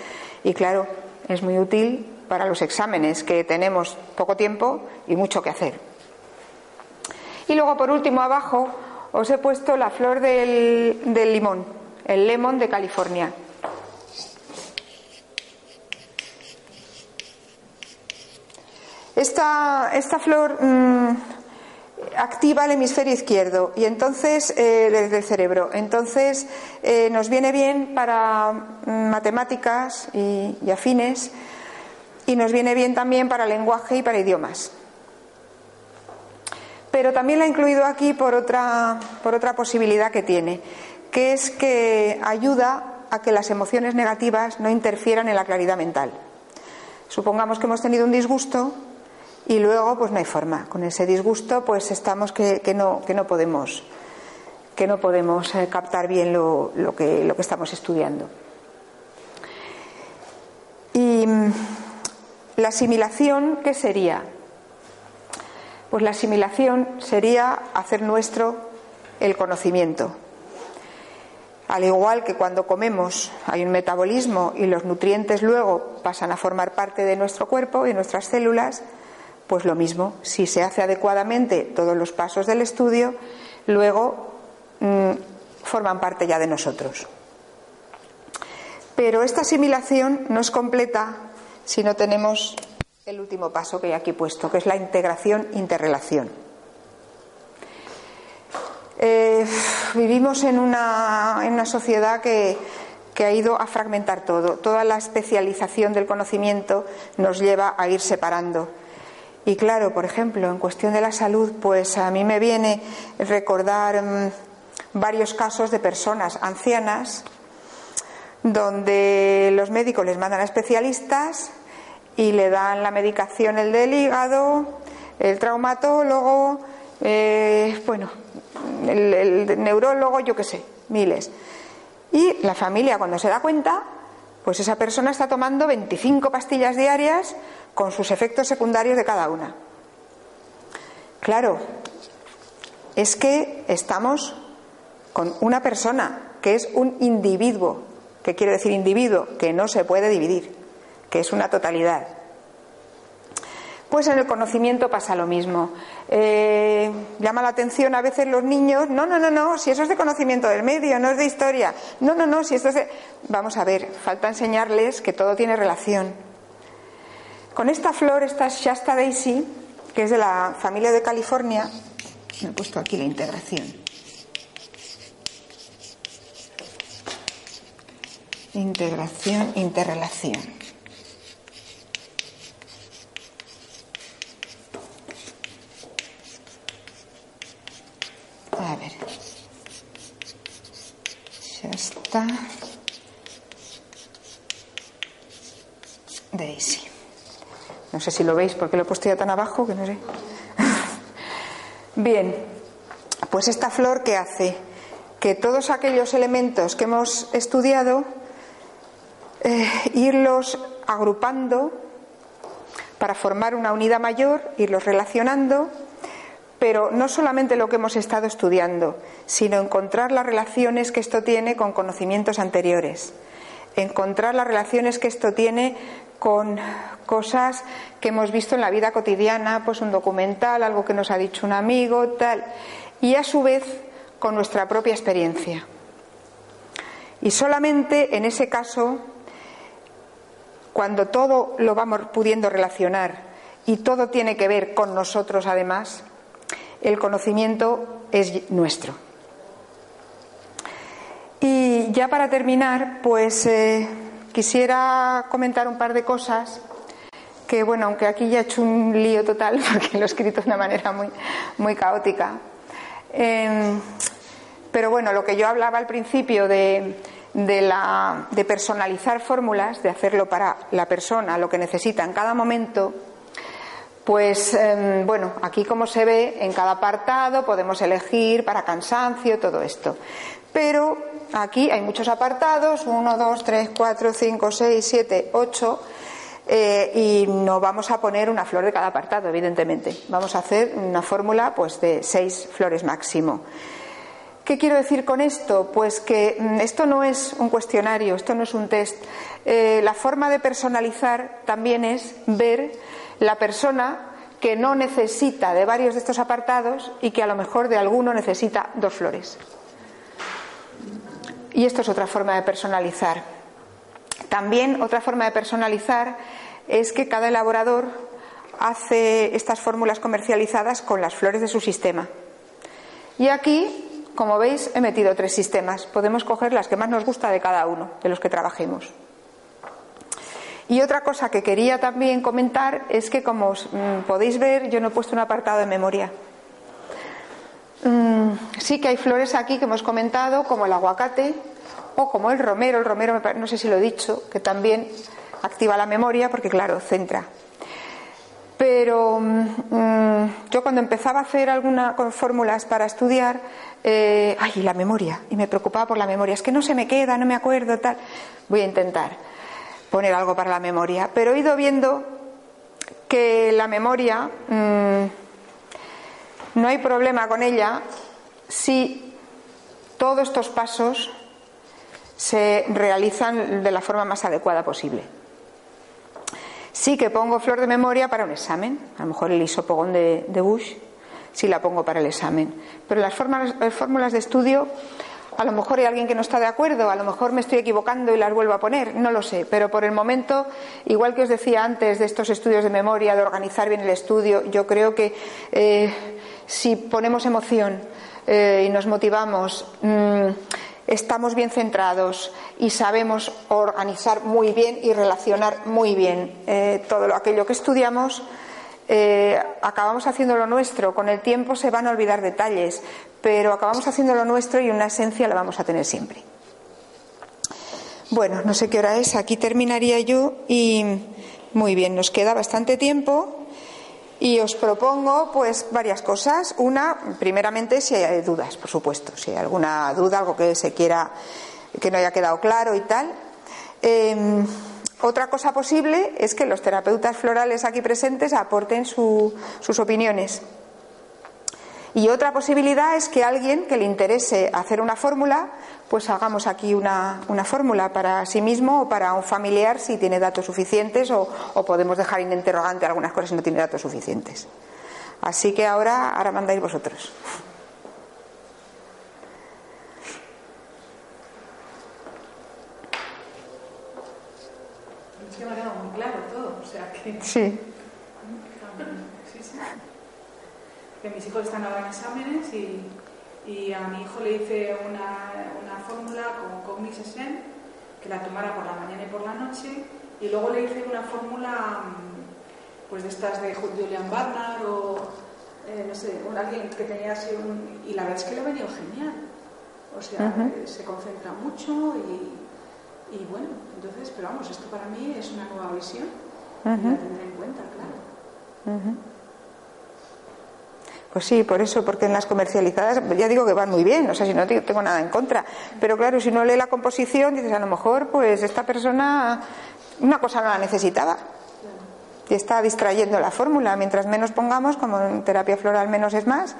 y claro, es muy útil para los exámenes que tenemos poco tiempo y mucho que hacer. Y luego por último abajo os he puesto la flor del, limón, el lemon de California. Esta, esta flor mm, activa el hemisferio izquierdo y entonces eh, del cerebro. Entonces eh, nos viene bien para mm, matemáticas y, y afines y nos viene bien también para lenguaje y para idiomas pero también la he incluido aquí por otra, por otra posibilidad que tiene, que es que ayuda a que las emociones negativas no interfieran en la claridad mental. Supongamos que hemos tenido un disgusto y luego pues no hay forma. Con ese disgusto pues estamos que, no, que no podemos, que no podemos eh, captar bien lo, lo, que, lo que estamos estudiando. Y mm, la asimilación, ¿qué sería? Pues la asimilación sería hacer nuestro el conocimiento. Al igual que cuando comemos hay un metabolismo y los nutrientes luego pasan a formar parte de nuestro cuerpo y nuestras células, pues lo mismo, si se hace adecuadamente todos los pasos del estudio, luego mm, forman parte ya de nosotros. Pero esta asimilación no es completa si no tenemos el último paso que hay aquí puesto, que es la integración interrelación. Eh, vivimos en una, en una sociedad que, que ha ido a fragmentar todo. Toda la especialización del conocimiento nos lleva a ir separando. Y claro, por ejemplo, en cuestión de la salud, pues a mí me viene recordar mm, varios casos de personas ancianas donde los médicos les mandan a especialistas y le dan la medicación el del hígado, el traumatólogo, eh, bueno, el, neurólogo, yo qué sé, miles. Y la familia cuando se da cuenta, pues esa persona está tomando 25 pastillas diarias con sus efectos secundarios de cada una. Claro, es que estamos con una persona que es un individuo, que quiere decir individuo, que no se puede dividir que es una totalidad. Pues en el conocimiento pasa lo mismo. Eh, llama la atención a veces los niños, no, no, no, no, si eso es de conocimiento del medio, no es de historia. No, no, no, si esto es de... Vamos a ver, falta enseñarles que todo tiene relación. Con esta flor, esta Shasta Daisy, que es de la familia de California, me he puesto aquí la integración. Integración, interrelación. A ver. Ya está. Daisy. No sé si lo veis porque lo he puesto ya tan abajo que no sé. Bien, pues esta flor que hace que todos aquellos elementos que hemos estudiado, eh, irlos agrupando para formar una unidad mayor, irlos relacionando pero no solamente lo que hemos estado estudiando, sino encontrar las relaciones que esto tiene con conocimientos anteriores, encontrar las relaciones que esto tiene con cosas que hemos visto en la vida cotidiana, pues un documental, algo que nos ha dicho un amigo, tal, y a su vez con nuestra propia experiencia. Y solamente en ese caso, cuando todo lo vamos pudiendo relacionar y todo tiene que ver con nosotros además, el conocimiento es nuestro. Y ya para terminar, pues eh, quisiera comentar un par de cosas que, bueno, aunque aquí ya he hecho un lío total, [laughs] porque lo he escrito de una manera muy, muy caótica. Em, pero bueno, lo que yo hablaba al principio de, de, personalizar fórmulas, de hacerlo para la persona, lo que necesita en cada momento, pues em, bueno, aquí como se ve, en cada apartado podemos elegir para cansancio, todo esto. Pero aquí hay muchos apartados, 1, 2, 3, 4, 5, 6, 7, 8, y no vamos a poner una flor de cada apartado, evidentemente. Vamos a hacer una fórmula pues, de seis flores máximo. ¿Qué quiero decir con esto? Pues que mm, esto no es un cuestionario, esto no es un test. Eh, la forma de personalizar también es ver la persona que no necesita de varios de estos apartados y que a lo mejor de alguno necesita dos flores. Y esto es otra forma de personalizar. También otra forma de personalizar es que cada elaborador hace estas fórmulas comercializadas con las flores de su sistema. Y aquí como veis, he metido tres sistemas. Podemos coger las que más nos gusta de cada uno, de los que trabajemos. Y otra cosa que quería también comentar es que, como mm, podéis ver, yo no he puesto un apartado de memoria. Mm, sí que hay flores aquí que hemos comentado, como el aguacate o como el romero. El romero, no sé si lo he dicho, que también activa la memoria porque, claro, centra. Pero mm, yo cuando empezaba a hacer algunas fórmulas para estudiar, eh, ay, la memoria, y me preocupaba por la memoria, es que no se me queda, no me acuerdo, tal. Voy a intentar poner algo para la memoria, pero he ido viendo que la memoria mm, no hay problema con ella si todos estos pasos se realizan de la forma más adecuada posible. Sí que pongo flor de memoria para un examen, a lo mejor el isopogón de, Bush, sí la pongo para el examen. Pero las fórmulas de estudio, a lo mejor hay alguien que no está de acuerdo, a lo mejor me estoy equivocando y las vuelvo a poner, no lo sé. Pero por el momento, igual que os decía antes de estos estudios de memoria, de organizar bien el estudio, yo creo que eh, si ponemos emoción eh, y nos motivamos, mm, estamos bien centrados y sabemos organizar muy bien y relacionar muy bien eh, todo aquello que estudiamos, acabamos haciendo lo nuestro. Con el tiempo se van a olvidar detalles, pero acabamos haciendo lo nuestro y una esencia la vamos a tener siempre. Bueno, no sé qué hora es, aquí terminaría yo y muy bien, nos queda bastante tiempo. Y os propongo pues varias cosas. Una, primeramente, si hay dudas, por supuesto, si hay alguna duda, algo que se quiera, que no haya quedado claro y tal. Em, otra cosa posible es que los terapeutas florales aquí presentes aporten sus opiniones. Y otra posibilidad es que alguien que le interese hacer una fórmula, pues hagamos aquí una, fórmula para sí mismo o para un familiar si tiene datos suficientes o, podemos dejar en interrogante algunas cosas si no tiene datos suficientes. Así que ahora, ahora mandáis vosotros. muy claro todo, Sí. Que mis hijos están ahora en exámenes y, y a mi hijo le hice una, una fórmula con Cognizesen que la tomara por la mañana y por la noche y luego le hice una fórmula mm, pues de estas de Julian Barnard o eh, no sé, alguien que tenía así un... y la verdad es que le ha venido genial. O sea, eh, se concentra mucho y, y, bueno, entonces, pero vamos, esto para mí es una nueva visión y la tendré en cuenta, claro. Pues sí, por eso, porque en las comercializadas ya digo que van muy bien, o sea, si no tengo nada en contra. Pero claro, si no lee la composición, dices, a lo mejor, pues esta persona una cosa no la necesitaba. Y está distrayendo la fórmula. Mientras menos pongamos, como en terapia floral menos es más,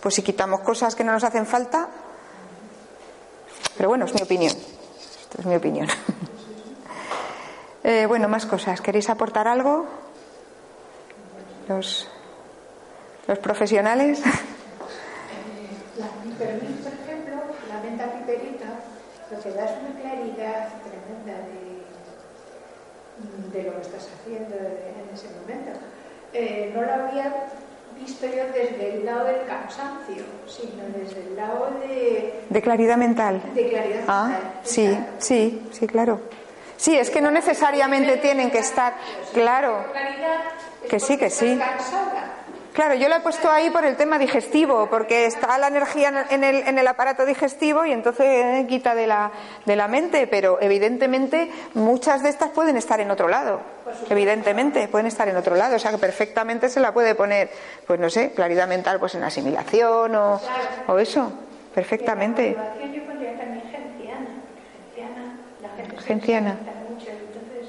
pues si quitamos cosas que no nos hacen falta. Pero bueno, es mi opinión. Esto es mi opinión. [laughs] eh, bueno, más cosas. ¿Queréis aportar algo? Los los profesionales. [laughs] La pipermil, por ejemplo, la menta piperita, lo que da es una claridad tremenda de, de lo que estás haciendo en ese momento. Eh, no lo había visto yo desde el lado del cansancio, sino desde el lado de... De claridad mental. De claridad ah, mental. Sí, sí, sí, claro. Sí, es que no necesariamente tienen que estar, claro, que sí, que sí. Claro, yo lo he puesto ahí por el tema digestivo, porque está la energía en el, en el aparato digestivo y entonces eh, quita de la, de la mente, pero evidentemente muchas de estas pueden estar en otro lado. Evidentemente, pueden estar en otro lado, o sea que perfectamente se la puede poner, pues no sé, claridad mental pues en asimilación o, o eso, perfectamente. la mucho. Entonces,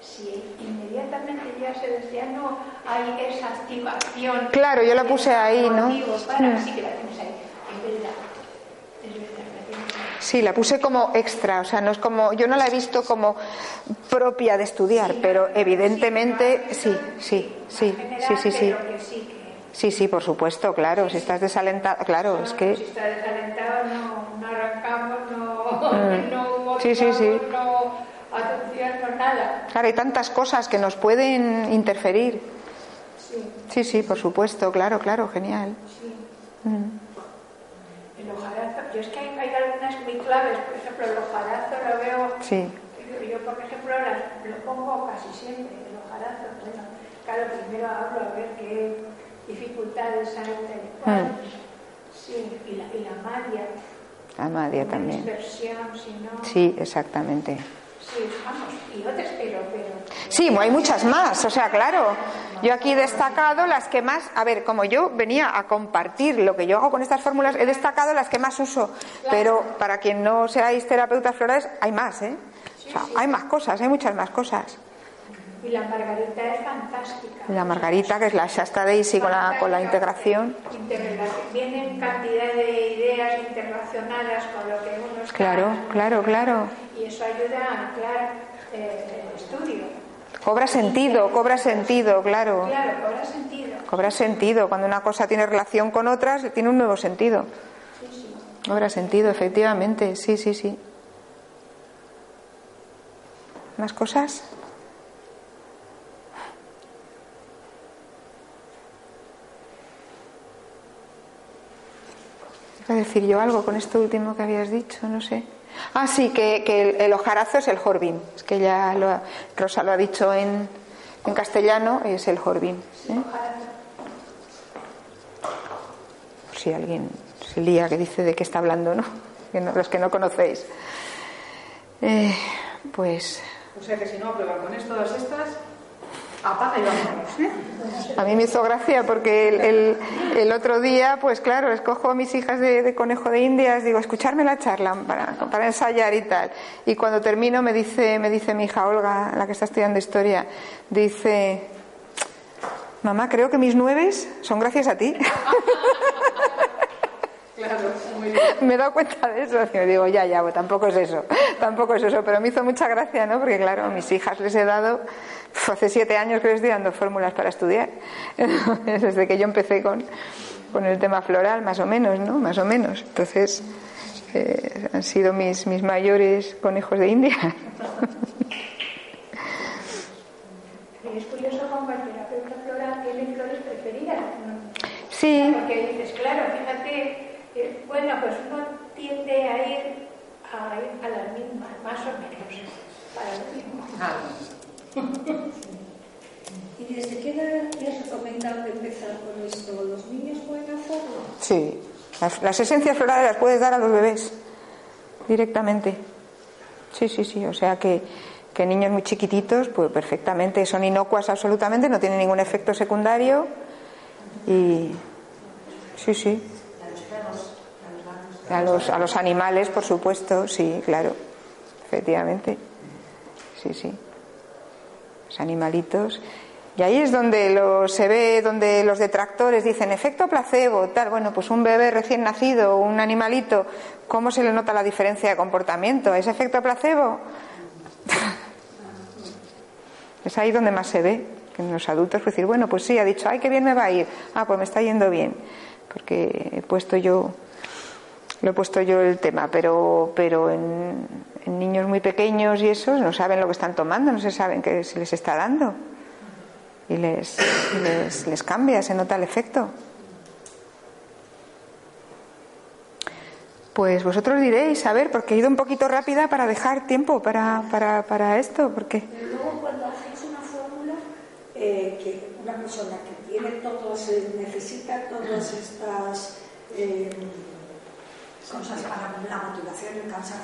si inmediatamente ya se ya no hay esa activación. Claro, yo la puse ahí, ¿no? Para, sí que la tienes ahí. Es verdad. Es verdad, la tienes ahí. Sí, la puse como extra, o sea, no es como, yo no la he visto como propia de estudiar, pero evidentemente sí, sí, sí, sí, sí, sí. Sí Sí, por supuesto, claro, si estás desalentado, claro, es Si que está desalentado, no, arrancamos, no, Mm. [laughs] no Sí, sí, sí. no nada. claro, hay tantas cosas que nos pueden interferir. Sí, Sí, sí, por supuesto, claro, claro, genial. sí. Mm. El hojarazo, yo es que hay, hay algunas muy claves, por ejemplo, el hojarazo lo veo, Sí, yo por ejemplo ahora lo pongo casi siempre, el hojarazo, bueno, claro, primero hablo a ver qué dificultades hay cual. Mm. Sí, y la, y la madia, Amadia una también. dispersión, si no, Sí, exactamente. Sí, vamos, y otras, pero, pero, Sí, hay muchas más, o sea, claro. Yo aquí he destacado las que más, a ver, como yo venía a compartir lo que yo hago con estas fórmulas, he destacado las que más uso, pero para quien no seáis terapeutas florales, hay más, ¿eh? O sea, hay más cosas, hay muchas más cosas. Y la margarita es fantástica. La margarita, que es la Shasta Daisy con la, con la integración. Vienen cantidad de ideas interrelacionadas con lo que uno está Claro, claro, claro. y eso ayuda a anclar eh, el estudio. Cobra sentido, cobra sentido, claro. Claro, cobra sentido. Cobra sentido. Cuando una cosa tiene relación con otras, tiene un nuevo sentido. Sí, sí. Cobra sentido, efectivamente. Sí, sí, sí. ¿Más cosas? Iba a decir yo algo con esto último que habías dicho, no sé. Ah, sí, que, el, el hojarazo es el jorbín. Es que ya lo ha- Rosa lo ha dicho en, en castellano, es el jorbín. ¿eh? Por si alguien se lía que dice de qué está hablando, ¿no? Que no- los que no conocéis. Eh, pues O sea que si no aprueban con esto, todas estas, apaga y vámonos. ¿eh? A mí me hizo gracia porque el, el- otro día, pues claro, escojo a mis hijas de, de conejo de indias, digo, escucharme la charla para, para ensayar y tal. Y cuando termino me dice, me dice mi hija Olga, la que está estudiando historia, dice, mamá, creo que mis nueves son gracias a ti. [laughs] Claro, muy bien. [laughs] me he dado cuenta de eso. Y digo, ya, ya, pues tampoco es eso, tampoco es eso. Pero me hizo mucha gracia, ¿no? Porque claro, a mis hijas les he dado, pf, hace siete años que les estoy dando fórmulas para estudiar. [laughs] Desde que yo empecé con, con el tema floral, más o menos, ¿no? Más o menos. Entonces, eh, han sido mis, mis mayores conejos de India. [laughs] Es curioso como el terapeuta floral tiene flores preferidas. ¿no? Sí, Porque dices, claro, fíjate, eh, bueno, pues uno tiende a ir a, ir a las mismas, más o menos, para lo mismo. [laughs] ¿Y desde qué edad es recomendable empezar con esto? ¿Los niños pueden hacerlo? sí. Las, las esencias florales las puedes dar a los bebés directamente. Sí, sí, sí. O sea que, que niños muy chiquititos, pues perfectamente, son inocuas absolutamente, no tienen ningún efecto secundario. Y sí, sí. A los, a los animales, por supuesto, sí, claro. Efectivamente. Sí, sí. Los animalitos. Y ahí es donde lo, se ve, donde los detractores dicen efecto placebo, tal. Bueno, pues un bebé recién nacido, un animalito, ¿cómo se le nota la diferencia de comportamiento? ¿Es efecto placebo? [laughs] es ahí donde más se ve. Que en los adultos, pues decir, bueno, pues sí, ha dicho, ay, qué bien me va a ir. Ah, pues me está yendo bien. Porque he puesto yo, lo he puesto yo el tema, pero, pero en, en niños muy pequeños y esos no saben lo que están tomando, no se saben qué se les está dando y les, les cambia, se nota el efecto. Pues vosotros diréis, a ver, porque he ido un poquito rápida para dejar tiempo para, para, para esto, porque Pero luego cuando hacéis una fórmula, eh, que una persona que tiene todos, eh, necesita todas estas eh, cosas para la maturación del cáncer,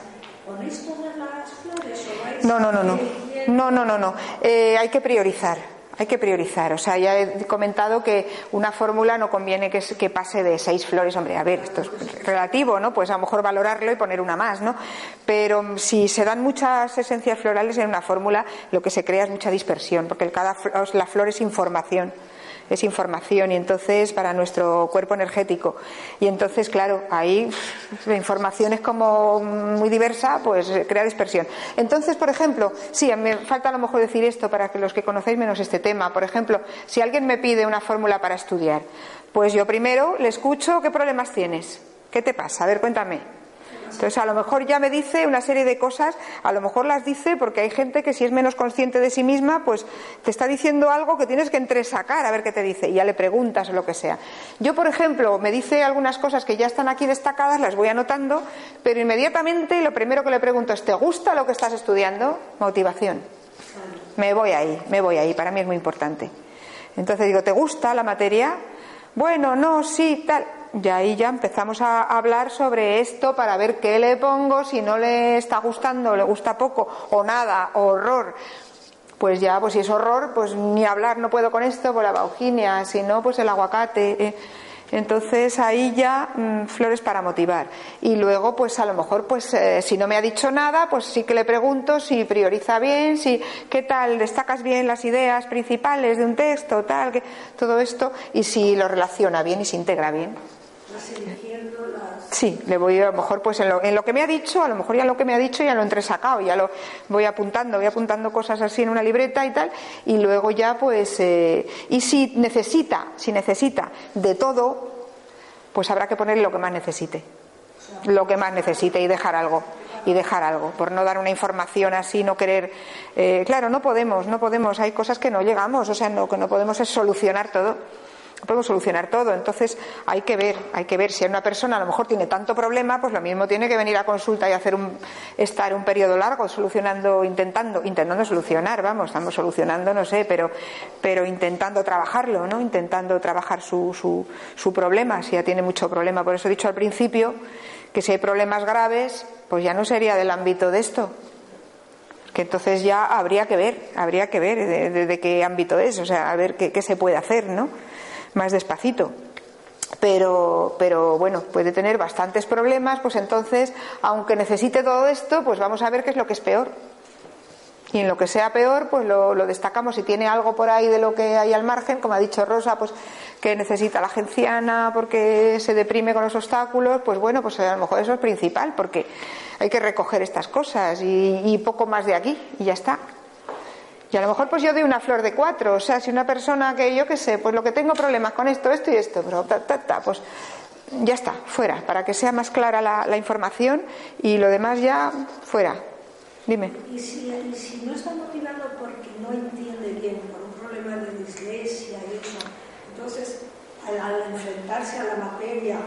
¿ponéis todas las flores o vais no, no, no, no, no, no, no, no. Eh, hay que priorizar, Hay que priorizar. O sea, ya he comentado que una fórmula no conviene que, que, pase de seis flores. Hombre, a ver, esto es relativo, ¿no? Pues a lo mejor valorarlo y poner una más, ¿no? Pero si se dan muchas esencias florales en una fórmula, lo que se crea es mucha dispersión, porque cada la flor es información es información y entonces para nuestro cuerpo energético. Y entonces, claro, ahí la información es como muy diversa, pues crea dispersión. Entonces, por ejemplo, sí, me falta a lo mejor decir esto para que los que conocéis menos este tema. Por ejemplo, si alguien me pide una fórmula para estudiar, pues yo primero le escucho qué problemas tienes. ¿Qué te pasa? A ver, cuéntame. Entonces, a lo mejor ya me dice una serie de cosas, a lo mejor las dice porque hay gente que si es menos consciente de sí misma, pues te está diciendo algo que tienes que entresacar a ver qué te dice y ya le preguntas o lo que sea. Yo, por ejemplo, me dice algunas cosas que ya están aquí destacadas, las voy anotando, pero inmediatamente lo primero que le pregunto es, ¿te gusta lo que estás estudiando? Motivación. Me voy ahí, me voy ahí, para mí es muy importante. Entonces digo, ¿te gusta la materia? Bueno, no, sí, tal y ahí ya empezamos a hablar sobre esto para ver qué le pongo, si no le está gustando, le gusta poco o nada, horror. Pues ya, pues si es horror, pues ni hablar no puedo con esto, por la bauginia, si no, pues el aguacate. Eh. Entonces ahí ya mm, flores para motivar. Y luego, pues a lo mejor, pues eh, si no me ha dicho nada, pues sí que le pregunto si prioriza bien, si qué tal, destacas bien las ideas principales de un texto, tal, que, todo esto, y si lo relaciona bien y se integra bien. Sí, le voy a lo mejor pues en lo, en lo, que me ha dicho, a lo mejor ya lo que me ha dicho ya lo he entresacado, ya lo voy apuntando, voy apuntando cosas así en una libreta y tal, y luego ya pues, eh, y si necesita, si necesita de todo, pues habrá que ponerle lo que más necesite, lo que más necesite y dejar algo y dejar algo, por no dar una información así, no querer. Eh, claro, no podemos, no podemos, hay cosas que no llegamos, o sea, lo que no podemos es solucionar todo podemos solucionar todo. Entonces hay que ver, hay que ver si una persona a lo mejor tiene tanto problema, pues lo mismo tiene que venir a consulta y hacer un, estar un periodo largo solucionando, intentando, intentando solucionar, vamos, estamos solucionando, no sé, pero, pero intentando trabajarlo, ¿no? Intentando trabajar su, su, su problema, si ya tiene mucho problema. Por eso he dicho al principio que si hay problemas graves, pues ya no sería del ámbito de esto, que entonces ya habría que ver, habría que ver de, qué ámbito es, o sea, a ver qué, qué, se puede hacer, ¿no? Más despacito. Pero, pero bueno, puede tener bastantes problemas, pues entonces, aunque necesite todo esto, pues vamos a ver qué es lo que es peor. Y en lo que sea peor, pues lo, destacamos. Si tiene algo por ahí de lo que hay al margen, como ha dicho Rosa, pues que necesita la genciana porque se deprime con los obstáculos, pues bueno, pues a lo mejor eso es principal, porque hay que recoger estas cosas y, y poco más de aquí, y ya está. Y a lo mejor pues yo doy una flor de cuatro, o sea, si una persona que yo qué sé, pues lo que tengo problemas con esto, esto y esto, pero ta, ta, ta, pues ya está, fuera, para que sea más clara la, información y lo demás ya fuera. Dime. ¿Y si, no está motivado porque no entiende bien, por un problema de dislexia y eso, entonces al, enfrentarse a la materia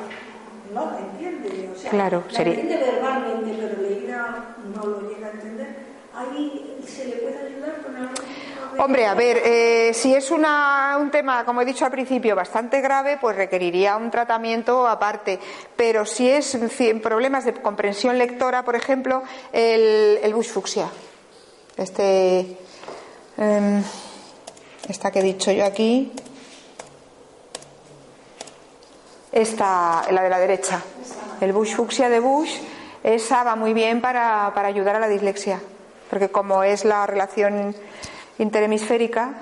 no la entiende, o sea, claro, la entiende verbalmente, pero leída no lo llega a entender ahí se le puede ayudar con algo. Hombre, a ver, eh, si es una, un tema, como he dicho al principio, bastante grave, pues requeriría un tratamiento aparte. Pero si es problemas de comprensión lectora, por ejemplo, el, el bush fucsia, este, eh, esta que he dicho yo aquí, esta, la de la derecha, el bush fucsia de Bush, esa va muy bien para, para ayudar a la dislexia porque como es la relación interhemisférica,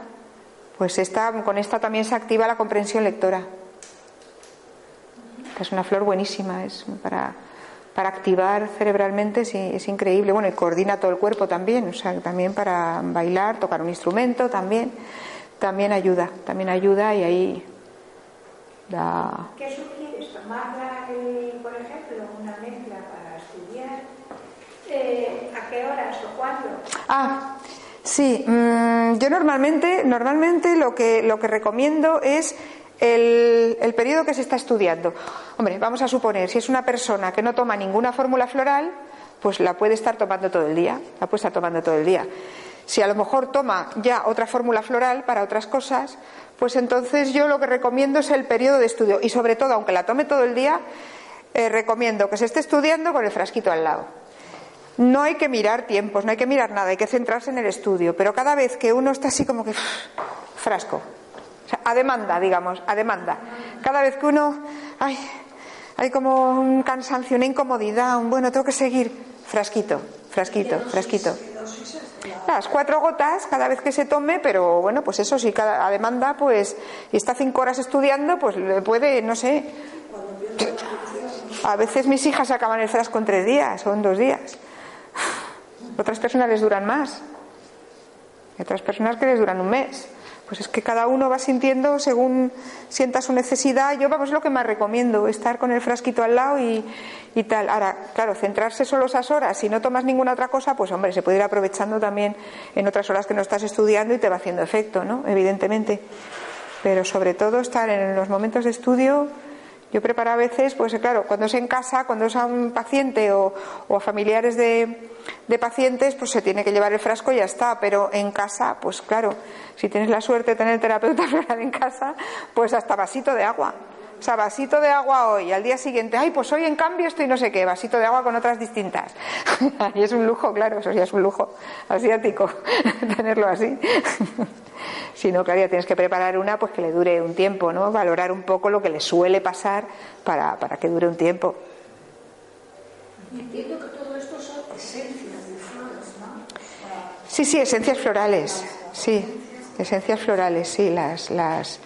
pues esta, con esta también se activa la comprensión lectora. Es una flor buenísima, es para, para activar cerebralmente es, increíble. Bueno, y coordina todo el cuerpo también, o sea, también para bailar, tocar un instrumento también, también ayuda, también ayuda y ahí da. ¿Qué sugieres? ¿Tomarla, eh, por ejemplo, una mezcla para estudiar? Eh, ¿A qué horas o? Ah, sí. Mm, yo normalmente, normalmente lo que, lo que recomiendo es el, el, periodo que se está estudiando. Hombre, vamos a suponer, si es una persona que no toma ninguna fórmula floral, pues la puede estar tomando todo el día, la puede estar tomando todo el día. Si a lo mejor toma ya otra fórmula floral para otras cosas, pues entonces yo lo que recomiendo es el periodo de estudio. Y sobre todo, aunque la tome todo el día, eh, recomiendo que se esté estudiando con el frasquito al lado. No hay que mirar tiempos, no hay que mirar nada, hay que centrarse en el estudio. Pero cada vez que uno está así como que frasco. O sea, a demanda, digamos, a demanda. Cada vez que uno, ay, hay como un cansancio, una incomodidad, un bueno, tengo que seguir, frasquito, frasquito, frasquito. Las cuatro gotas cada vez que se tome, pero bueno, pues eso sí, cada, a demanda, pues, y está cinco horas estudiando, pues le puede, no sé. A veces mis hijas acaban el frasco en tres días o en dos días. Otras personas les duran más. otras personas que les duran un mes. Pues es que cada uno va sintiendo según sienta su necesidad. Yo, vamos, es lo que más recomiendo, estar con el frasquito al lado y, y tal. Ahora, claro, centrarse solo esas horas, si no tomas ninguna otra cosa, pues hombre, se puede ir aprovechando también en otras horas que no estás estudiando y te va haciendo efecto, ¿no? Evidentemente. Pero sobre todo estar en los momentos de estudio yo preparo a veces, pues claro, cuando es en casa, cuando es a un paciente o, a familiares de, pacientes, pues se tiene que llevar el frasco y ya está. Pero en casa, pues claro, si tienes la suerte de tener terapeuta [laughs] en casa, pues hasta vasito de agua. O sea, vasito de agua hoy, al día siguiente, ay, pues hoy en cambio estoy no sé qué, vasito de agua con otras distintas. [laughs] y es un lujo, claro, eso ya es un lujo asiático, [laughs] tenerlo así. [laughs] si no, claro, ya tienes que preparar una pues que le dure un tiempo, ¿no? Valorar un poco lo que le suele pasar para, para que dure un tiempo. Entiendo que todo esto son esencias de flores, ¿no? Sí, sí, esencias florales, sí, esencias florales, sí, las, las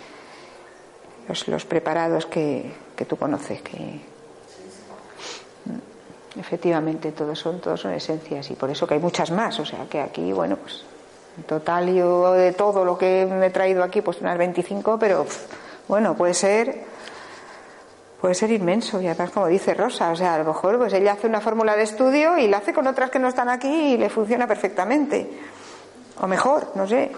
los, preparados que, que, tú conoces, que efectivamente todos son, todos son esencias y por eso que hay muchas más, o sea que aquí, bueno, pues en total yo de todo lo que me he traído aquí, pues unas 25, pero bueno, puede ser puede ser inmenso y además como dice Rosa, o sea, a lo mejor pues ella hace una fórmula de estudio y la hace con otras que no están aquí y le funciona perfectamente. O mejor, no sé.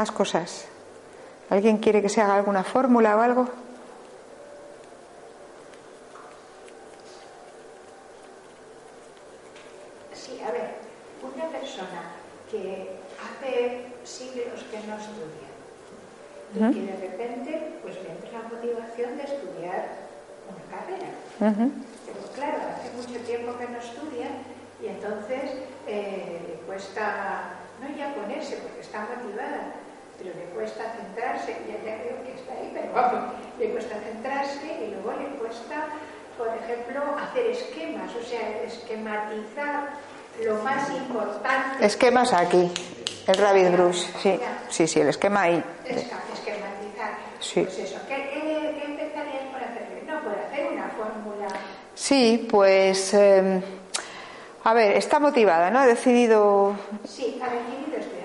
Más cosas. ¿Alguien quiere que se haga alguna fórmula o algo? Sí, a ver, una persona que hace siglos que no estudia y que de repente pues le entra la motivación de estudiar una carrera. Pero claro, hace mucho tiempo que no estudia y entonces eh, le cuesta no ya ponerse porque está motivada, pero le cuesta centrarse, ya, ya creo que está ahí, pero vamos, le cuesta centrarse y luego le cuesta, por ejemplo, hacer esquemas, o sea, esquematizar lo más importante. Esquemas aquí, el Rabbit Brush, sí, sí, sí, el esquema ahí. esquematizar. Sí. Pues eso, ¿qué, qué, empezarías por hacer? No, por hacer una fórmula. Sí, pues. Eh, a ver, está motivada, ¿no? Ha decidido. Sí, ha decidido carrera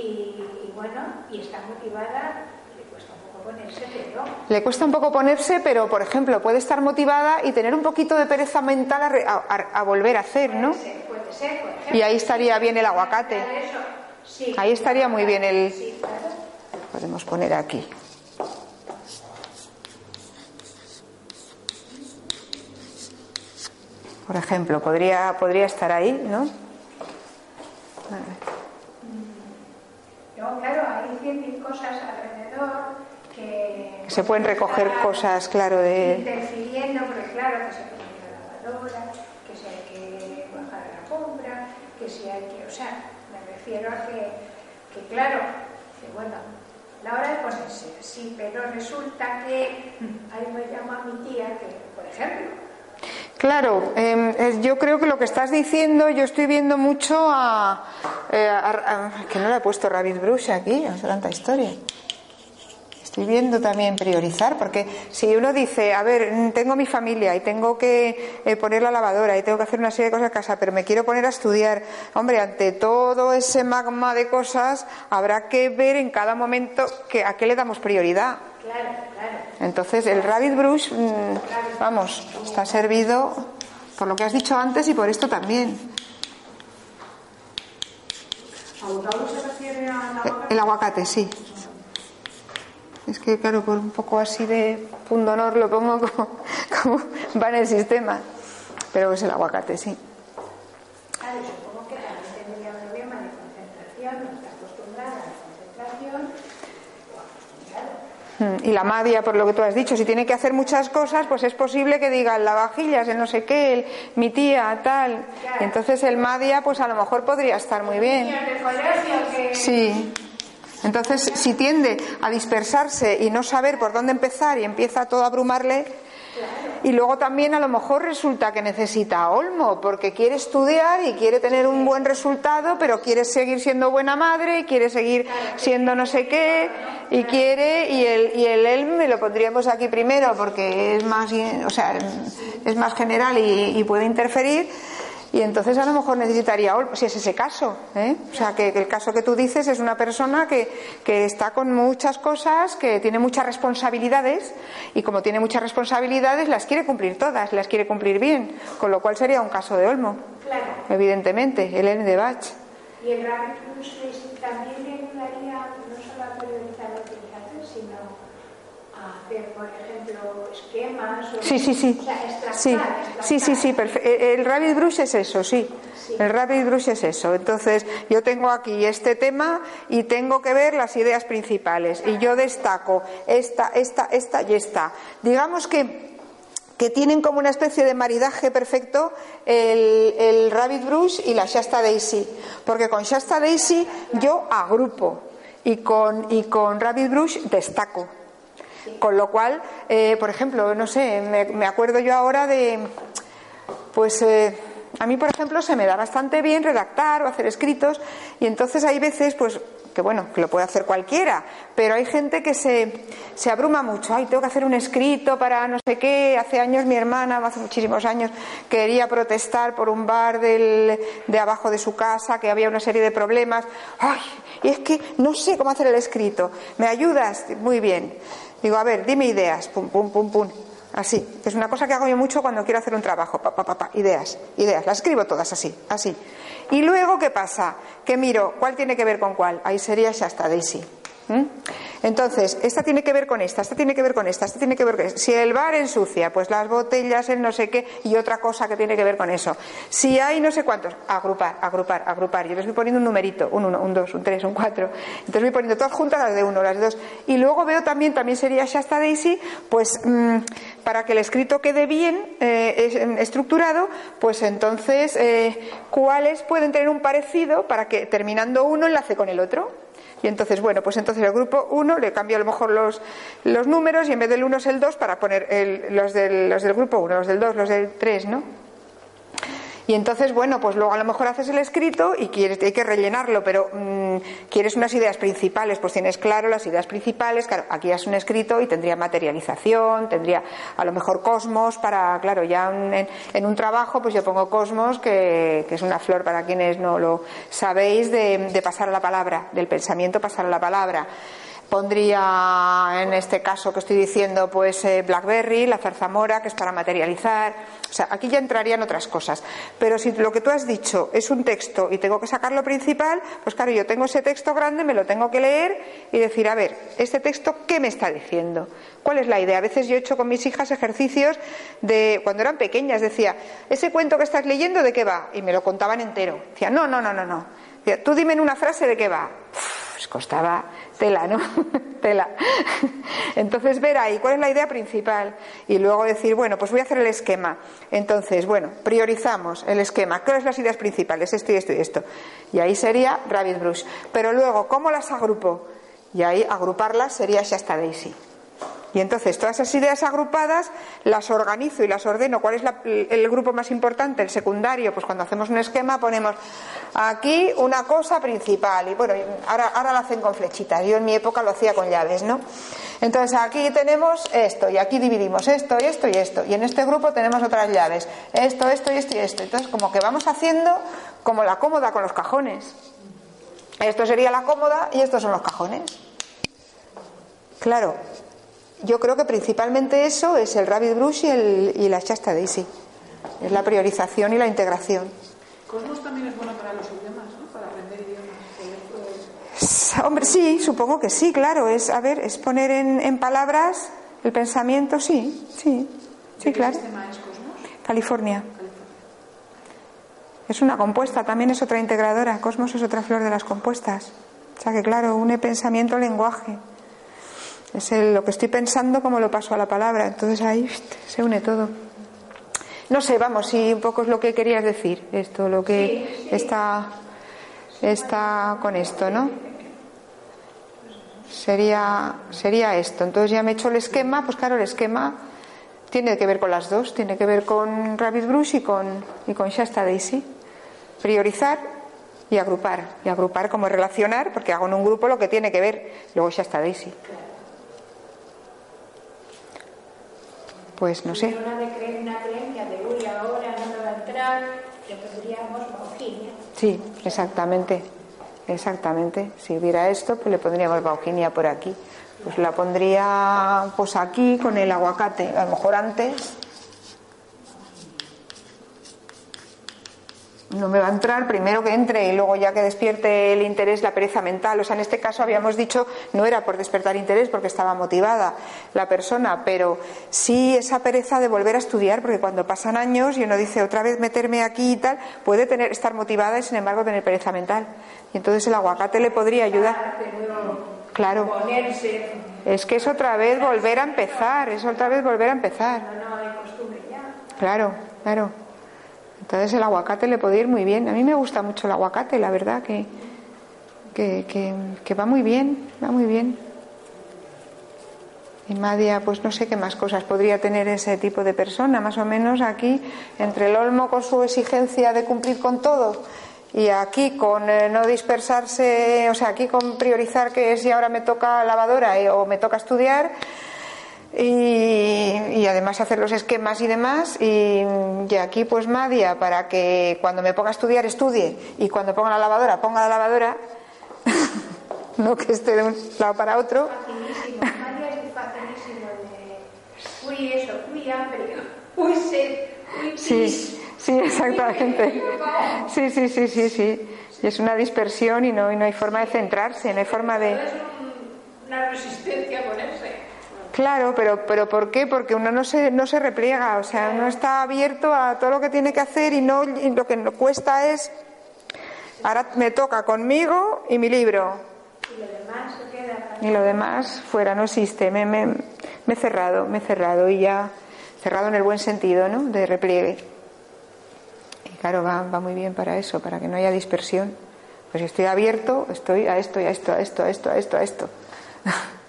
y, bueno, y está motivada. Le cuesta un poco ponerse, pero. Le cuesta un poco ponerse, pero por ejemplo, puede estar motivada y tener un poquito de pereza mental a, volver a hacer, ¿no? Puede ser, puede ser. Ejemplo, y ahí estaría bien el aguacate. Sí, ahí estaría muy bien el. Sí, claro. Podemos poner aquí. por ejemplo, podría, podría estar ahí, ¿no? No, claro, hay cien cosas alrededor que... Se pueden recoger cosas, claro, de... Interfiriendo, porque claro, que se pone la lavadora, que si hay que bajar la compra, que si hay que... O sea, me refiero a que, que claro, que bueno, la hora de ponerse, sí, pero resulta que ahí me llama mi tía que, por ejemplo, Claro, em, yo creo que lo que estás diciendo, yo estoy viendo mucho a, eh, que no le he puesto Rabbit Brush aquí, es tanta historia. Estoy viendo también priorizar, porque si uno dice, a ver, tengo mi familia y tengo que eh, poner la lavadora y tengo que hacer una serie de cosas en casa, pero me quiero poner a estudiar, hombre, ante todo ese magma de cosas, habrá que ver en cada momento que, a qué le damos prioridad. Entonces, el Rabbit Brush, mm, vamos, está servido por lo que has dicho antes y por esto también. se refiere al aguacate? El aguacate, sí. Es que, claro, por un poco así de pundonor lo pongo [laughs] como, va en el sistema. Pero es el aguacate, sí. Claro, supongo que también tendría un problema de concentración, no está acostumbrada a la concentración, o acostumbrado Mm, Y la madia, por lo que tú has dicho, si tiene que hacer muchas cosas, pues es posible que diga el lavavajillas, el no sé qué, el, mi tía, tal. Y entonces el madia, pues a lo mejor podría estar muy bien. Sí. Entonces, si tiende a dispersarse y no saber por dónde empezar y empieza todo a abrumarle, y luego también a lo mejor resulta que necesita olmo porque quiere estudiar y quiere tener un buen resultado, pero quiere seguir siendo buena madre y quiere seguir siendo no sé qué y quiere y el y el elm me lo pondríamos aquí primero porque es más, o sea, es más general y, y puede interferir. Y entonces a lo mejor necesitaría olmo, si es ese caso. ¿eh? O sea, que, que el caso que tú dices es una persona que, que está con muchas cosas, que tiene muchas responsabilidades y como tiene muchas responsabilidades las quiere cumplir todas, las quiere cumplir bien, con lo cual sería un caso de olmo, Claro. evidentemente, el N de Bach. Y el también le ayudaría no solo a periodizar lo que hay que hacer, sino a hacer, por ejemplo, esquemas. O, Sí, sí, sí. O sea, extractar, Sí, extractar. sí, sí, sí, perfe- eh, El rabbit brush es eso, sí. El rabbit brush es eso. Entonces, yo tengo aquí este tema y tengo que ver las ideas principales. Y yo destaco esta, esta, esta y esta. Digamos que que tienen como una especie de maridaje perfecto el, el Rabbit Brush y la Shasta Daisy. Porque con Shasta Daisy yo agrupo y con, y con Rabbit Brush destaco. Con lo cual, eh, por ejemplo, no sé, me, acuerdo yo ahora de, pues eh, a mí, por ejemplo, se me da bastante bien redactar o hacer escritos y entonces hay veces, pues, que bueno, que lo puede hacer cualquiera, pero hay gente que se, se abruma mucho. Ay, tengo que hacer un escrito para no sé qué. Hace años mi hermana, hace muchísimos años, quería protestar por un bar del, de abajo de su casa, que había una serie de problemas. Ay, y es que no sé cómo hacer el escrito. ¿Me ayudas? Muy bien. Digo, a ver, dime ideas. Pum, pum, pum, pum. Así. Es una cosa que hago yo mucho cuando quiero hacer un trabajo. Pa, pa, pa, pa. Ideas, ideas. Las escribo todas así, así. Y luego, ¿qué pasa? Que miro cuál tiene que ver con cuál. Ahí sería Shasta Daisy. ¿Mm? Entonces, esta tiene que ver con esta, esta tiene que ver con esta, esta tiene que ver con esta. Si el bar ensucia, pues las botellas, el no sé qué, y otra cosa que tiene que ver con eso. Si hay no sé cuántos, agrupar, agrupar, agrupar. Yo les voy poniendo un numerito, un uno, un dos, un tres, un cuatro. Entonces voy poniendo todas juntas las de uno, las de dos. Y luego veo también, también sería Shasta Daisy, pues mm, para que el escrito quede bien eh, es- estructurado, pues entonces, eh, ¿cuáles pueden tener un parecido para que terminando uno enlace con el otro? Y entonces, bueno, pues entonces el grupo 1 le cambio a lo mejor los, los números y en vez del 1 es el 2 para poner el- los, del, los del grupo 1, los del 2, los del 3, ¿no? Y entonces, bueno, pues luego a lo mejor haces el escrito y quieres, hay que rellenarlo, pero mm, quieres unas ideas principales, pues tienes claro las ideas principales, claro, aquí es un escrito y tendría materialización, tendría a lo mejor cosmos para, claro, ya un- en, un trabajo, pues yo pongo cosmos, que, que es una flor para quienes no lo sabéis, de, de pasar a la palabra, del pensamiento pasar a la palabra. Pondría en este caso que estoy diciendo, pues eh, Blackberry, la zarzamora, que es para materializar. O sea, aquí ya entrarían otras cosas. Pero si lo que tú has dicho es un texto y tengo que sacar lo principal, pues claro, yo tengo ese texto grande, me lo tengo que leer y decir, a ver, este texto, ¿qué me está diciendo? ¿Cuál es la idea? A veces yo he hecho con mis hijas ejercicios de cuando eran pequeñas, decía, ese cuento que estás leyendo, ¿de qué va? Y me lo contaban entero. Decía, no, no, no, no, no. Tú dime en una frase de qué va. Uf, pues costaba tela, ¿no? [laughs] tela. Entonces ver ahí cuál es la idea principal y luego decir, bueno, pues voy a hacer el esquema. Entonces, bueno, priorizamos el esquema. ¿Cuáles son las ideas principales? Esto y esto y esto. Y ahí sería Rabbit Brush. Pero luego, ¿cómo las agrupo? Y ahí agruparlas sería Shasta Daisy. Y entonces todas esas ideas agrupadas las organizo y las ordeno. ¿Cuál es la- el grupo más importante? El secundario. Pues cuando hacemos un esquema ponemos aquí una cosa principal. Y bueno, ahora, ahora lo hacen con flechitas. Yo en mi época lo hacía con llaves, ¿no? Entonces aquí tenemos esto y aquí dividimos esto y esto y esto. Y en este grupo tenemos otras llaves. Esto, esto y esto y esto. Entonces como que vamos haciendo como la cómoda con los cajones. Esto sería la cómoda y estos son los cajones. Claro, yo creo que principalmente eso es el Rabbit Brush y, el, y la Shasta Daisy. Es la priorización y la integración. Cosmos también es bueno para los idiomas, ¿no? Para aprender idiomas. Poder, Hombre, sí, supongo que sí, claro. Es, a ver, es poner en, en palabras el pensamiento, sí, sí, sí, ¿qué claro. sistema es Cosmos? California. California. Es una compuesta, también es otra integradora. Cosmos es otra flor de las compuestas. O sea que, claro, une pensamiento, Es lo que estoy pensando como lo paso a la palabra. Entonces ahí se une todo. No sé, vamos, si un poco es lo que querías decir, esto, lo que está, está con esto, ¿no? Sería, sería esto. Entonces ya me he hecho el esquema, pues claro, el esquema tiene que ver con las dos, tiene que ver con Rabbit Brush y con, y con Shasta Daisy. Priorizar y agrupar. Y agrupar como relacionar, porque hago en un grupo lo que tiene que ver. Luego Shasta Daisy. Pues no sé. Una, una creencia de uy, ahora no me va a entrar, le pondríamos Bauginia. Sí, exactamente. Exactamente. Si hubiera esto, pues le pondríamos Bauginia por aquí. Pues la pondría pues aquí con el aguacate, a lo mejor antes no me va a entrar, primero que entre y luego ya que despierte el interés, la pereza mental. O sea, en este caso habíamos dicho, no era por despertar interés porque estaba motivada la persona, pero sí esa pereza de volver a estudiar, porque cuando pasan años y uno dice otra vez meterme aquí y tal, puede tener, estar motivada y sin embargo tener pereza mental. Y entonces el aguacate le podría ayudar. Claro. Es que es otra vez volver a empezar, es otra vez volver a empezar. Claro, claro. Entonces el aguacate le puede ir muy bien. A mí me gusta mucho el aguacate, la verdad que, que, va muy bien, va muy bien. Y Madia, pues no sé qué más cosas podría tener ese tipo de persona, más o menos aquí, entre el olmo con su exigencia de cumplir con todo y aquí con eh, no dispersarse, o sea, aquí con priorizar que si ahora me toca lavadora eh, o me toca estudiar, y, además hacer los esquemas y demás. Y, aquí pues Madia para que cuando me ponga a estudiar estudie y cuando ponga la lavadora ponga la lavadora, [laughs] no que esté de un lado para otro. Uy, eso, uy, hambre, uy, sed, uy, Sí, sí, exactamente. Sí, sí, sí, sí, sí. Y es una dispersión y no, y no hay forma de centrarse, no hay forma de. Es una resistencia a ponerse. Claro, pero, pero ¿por qué? Porque uno no se, no se repliega, o sea, uno está abierto a todo lo que tiene que hacer y, no, lo que nos cuesta es, ahora me toca conmigo y mi libro. Y lo demás se queda. Y lo demás fuera, no existe. Me, me, me he cerrado, me he cerrado y ya cerrado en el buen sentido, ¿no? De repliegue. Y claro, va, va muy bien para eso, para que no haya dispersión. Pues si estoy abierto, estoy a esto, y a esto, a esto, a esto, a esto, a esto. [laughs]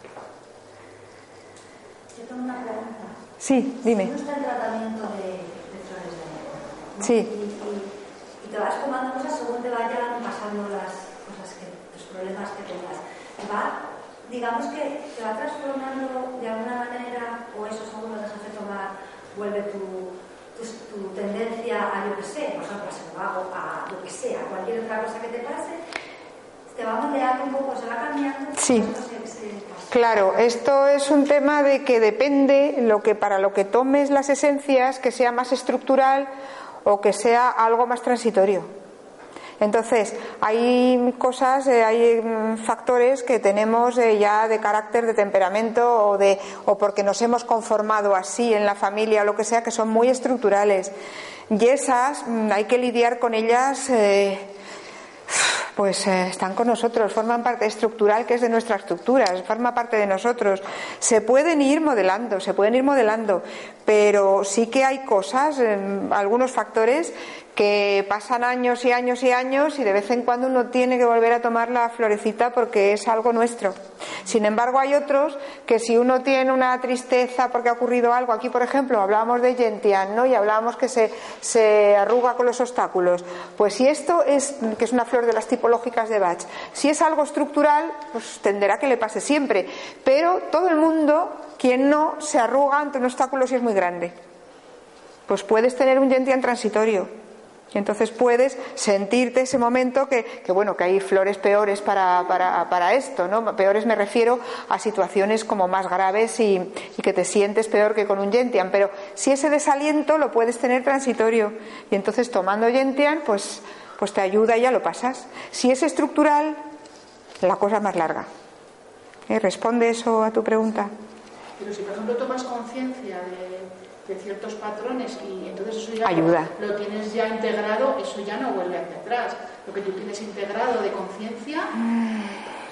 Sí, dime. Si está el tratamiento de, de flores de enero. Sí. Y, y, te vas tomando cosas según te vayan pasando las cosas que, los problemas que tengas. Va, digamos que te va transformando de alguna manera, o eso según lo dejas de tomar, vuelve tu, tu, tu tendencia a yo que sé, por ejemplo, a ser vago, a lo que sea, cualquier otra cosa que te pase, te va moldeando un poco, se va cambiando. Sí. Claro, esto es un tema de que depende lo que para lo que tomes las esencias que sea más estructural o que sea algo más transitorio. Entonces, hay cosas, eh, hay mm, factores que tenemos eh, ya de carácter, de temperamento o, de, o porque nos hemos conformado así en la familia o lo que sea, que son muy estructurales. Y esas mm, hay que lidiar con ellas. Eh, pues eh, están con nosotros, forman parte estructural que es de nuestra estructura, forma parte de nosotros. Se pueden ir modelando, se pueden ir modelando, pero sí que hay cosas, algunos factores que pasan años y años y años y de vez en cuando uno tiene que volver a tomar la florecita porque es algo nuestro. Sin embargo, hay otros que si uno tiene una tristeza porque ha ocurrido algo, aquí por ejemplo hablábamos de Gentian, ¿no? Y hablábamos que se, se arruga con los obstáculos. Pues si esto es, que es una flor de las tipológicas de Bach, si es algo estructural, pues tenderá que le pase siempre. Pero todo el mundo, quien no, se arruga ante un obstáculo si es muy grande. Pues puedes tener un Gentian transitorio y entonces puedes sentirte ese momento que, bueno, que hay flores peores para, para, esto, ¿no? Peores me refiero a situaciones como más graves y, y, que te sientes peor que con un Gentian. Pero si ese desaliento lo puedes tener transitorio. Y entonces tomando Gentian, pues, pues te ayuda y ya lo pasas. Si es estructural, la cosa más larga. ¿Eh? ¿Responde eso a tu pregunta? Pero si, por ejemplo, tomas conciencia de de ciertos patrones y entonces eso ya Ayuda. Lo, tienes ya integrado, eso ya no vuelve hacia atrás. Lo que tú tienes integrado de conciencia,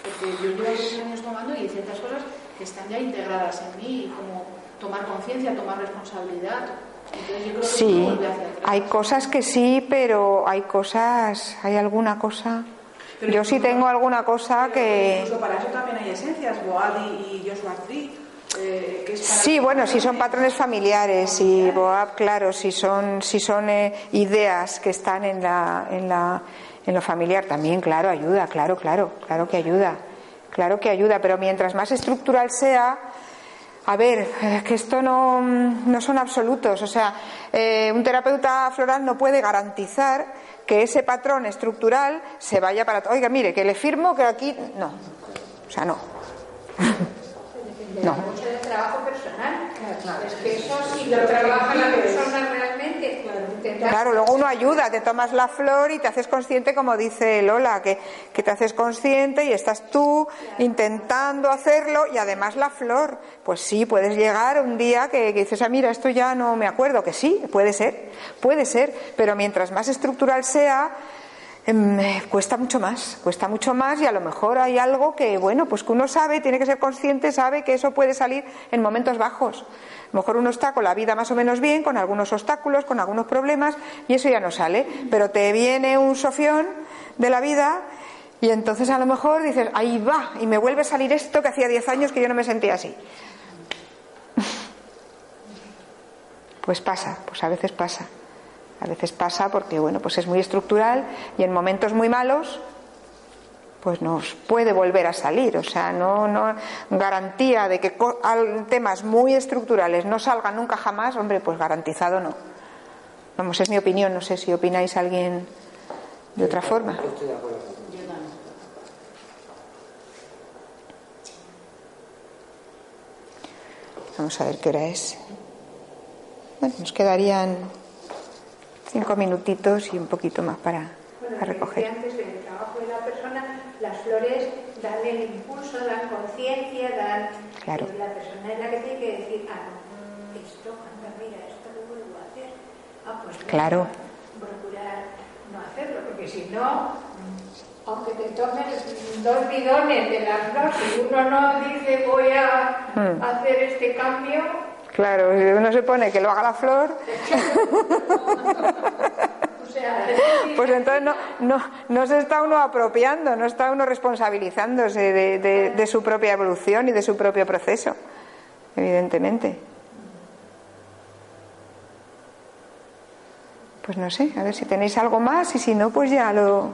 porque yo llevo muchos años tomando y ciertas cosas que están ya integradas en mí, como tomar conciencia, tomar responsabilidad. Entonces yo creo que Sí, vuelve hacia atrás. hay cosas que sí, pero hay cosas, hay alguna cosa. Pero Yo sí tengo alguna cosa que. Incluso para eso también hay esencias, Boadi y Joshua Tree, es Sí, bueno, si son patrones familiares y claro, si son, si son eh, ideas que están en, la, en, la, en lo familiar, también, claro, ayuda, claro, claro, claro que ayuda, claro que ayuda, pero mientras más estructural sea, a ver, eh, que esto no, no son absolutos, o sea, eh, un terapeuta floral no puede garantizar que ese patrón estructural se vaya para... Oiga, mire, que le firmo que aquí... No, o sea, no. [laughs] No. mucho del trabajo personal. Es que eso si lo trabaja la persona realmente, Claro, luego uno ayuda, te tomas la flor y te haces consciente, como dice Lola, que, que te haces consciente y estás tú intentando hacerlo y además la flor, pues sí, puedes llegar un día que, que dices, ah, mira, esto ya no me acuerdo, que sí, puede ser, puede ser, pero mientras más estructural sea, eh, cuesta mucho más, cuesta mucho más y a lo mejor hay algo que, bueno, pues que uno sabe, tiene que ser consciente, sabe que eso puede salir en momentos bajos. A lo mejor uno está con la vida más o menos bien, con algunos obstáculos, con algunos problemas y eso ya no sale, pero te viene un sofión de la vida y entonces a lo mejor dices, ahí va, y me vuelve a salir esto que hacía 10 años que yo no me sentía así. [laughs] Pues pasa, pues a veces pasa. A veces pasa porque, bueno, pues es muy estructural y en momentos muy malos, pues nos puede volver a salir. O sea, no, no garantía de que temas muy estructurales no salgan nunca jamás, hombre, pues garantizado no. Vamos, es mi opinión, no sé si opináis alguien de otra forma. Estoy de acuerdo. Vamos a ver qué hora es. Bueno, nos quedarían cinco minutitos y un poquito más para, Bueno, para recoger. antes del trabajo de la persona, las flores dan el impulso, dan conciencia, dan. Claro. pero La persona es la que tiene que decir, ah, no, esto, anda, mira, esto lo vuelvo a hacer. Ah, pues Claro. Procurar no hacerlo, porque si no, aunque te tomes dos bidones de las dos y uno no dice voy a Hmm. hacer este cambio, Claro, si uno se pone que lo haga la flor, [laughs] pues entonces no, no, no se está uno apropiando, no está uno responsabilizándose de, de- de su propia evolución y de su propio proceso, evidentemente. Pues no sé, a ver si tenéis algo más y si no, pues ya lo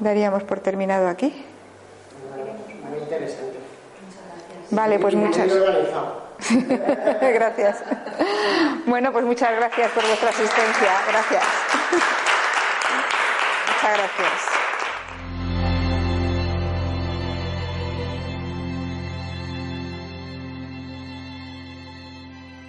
daríamos por terminado aquí. Muy interesante. Vale, pues muchas organizado. [laughs] gracias. Bueno, pues muchas gracias por vuestra asistencia. Gracias. Muchas gracias.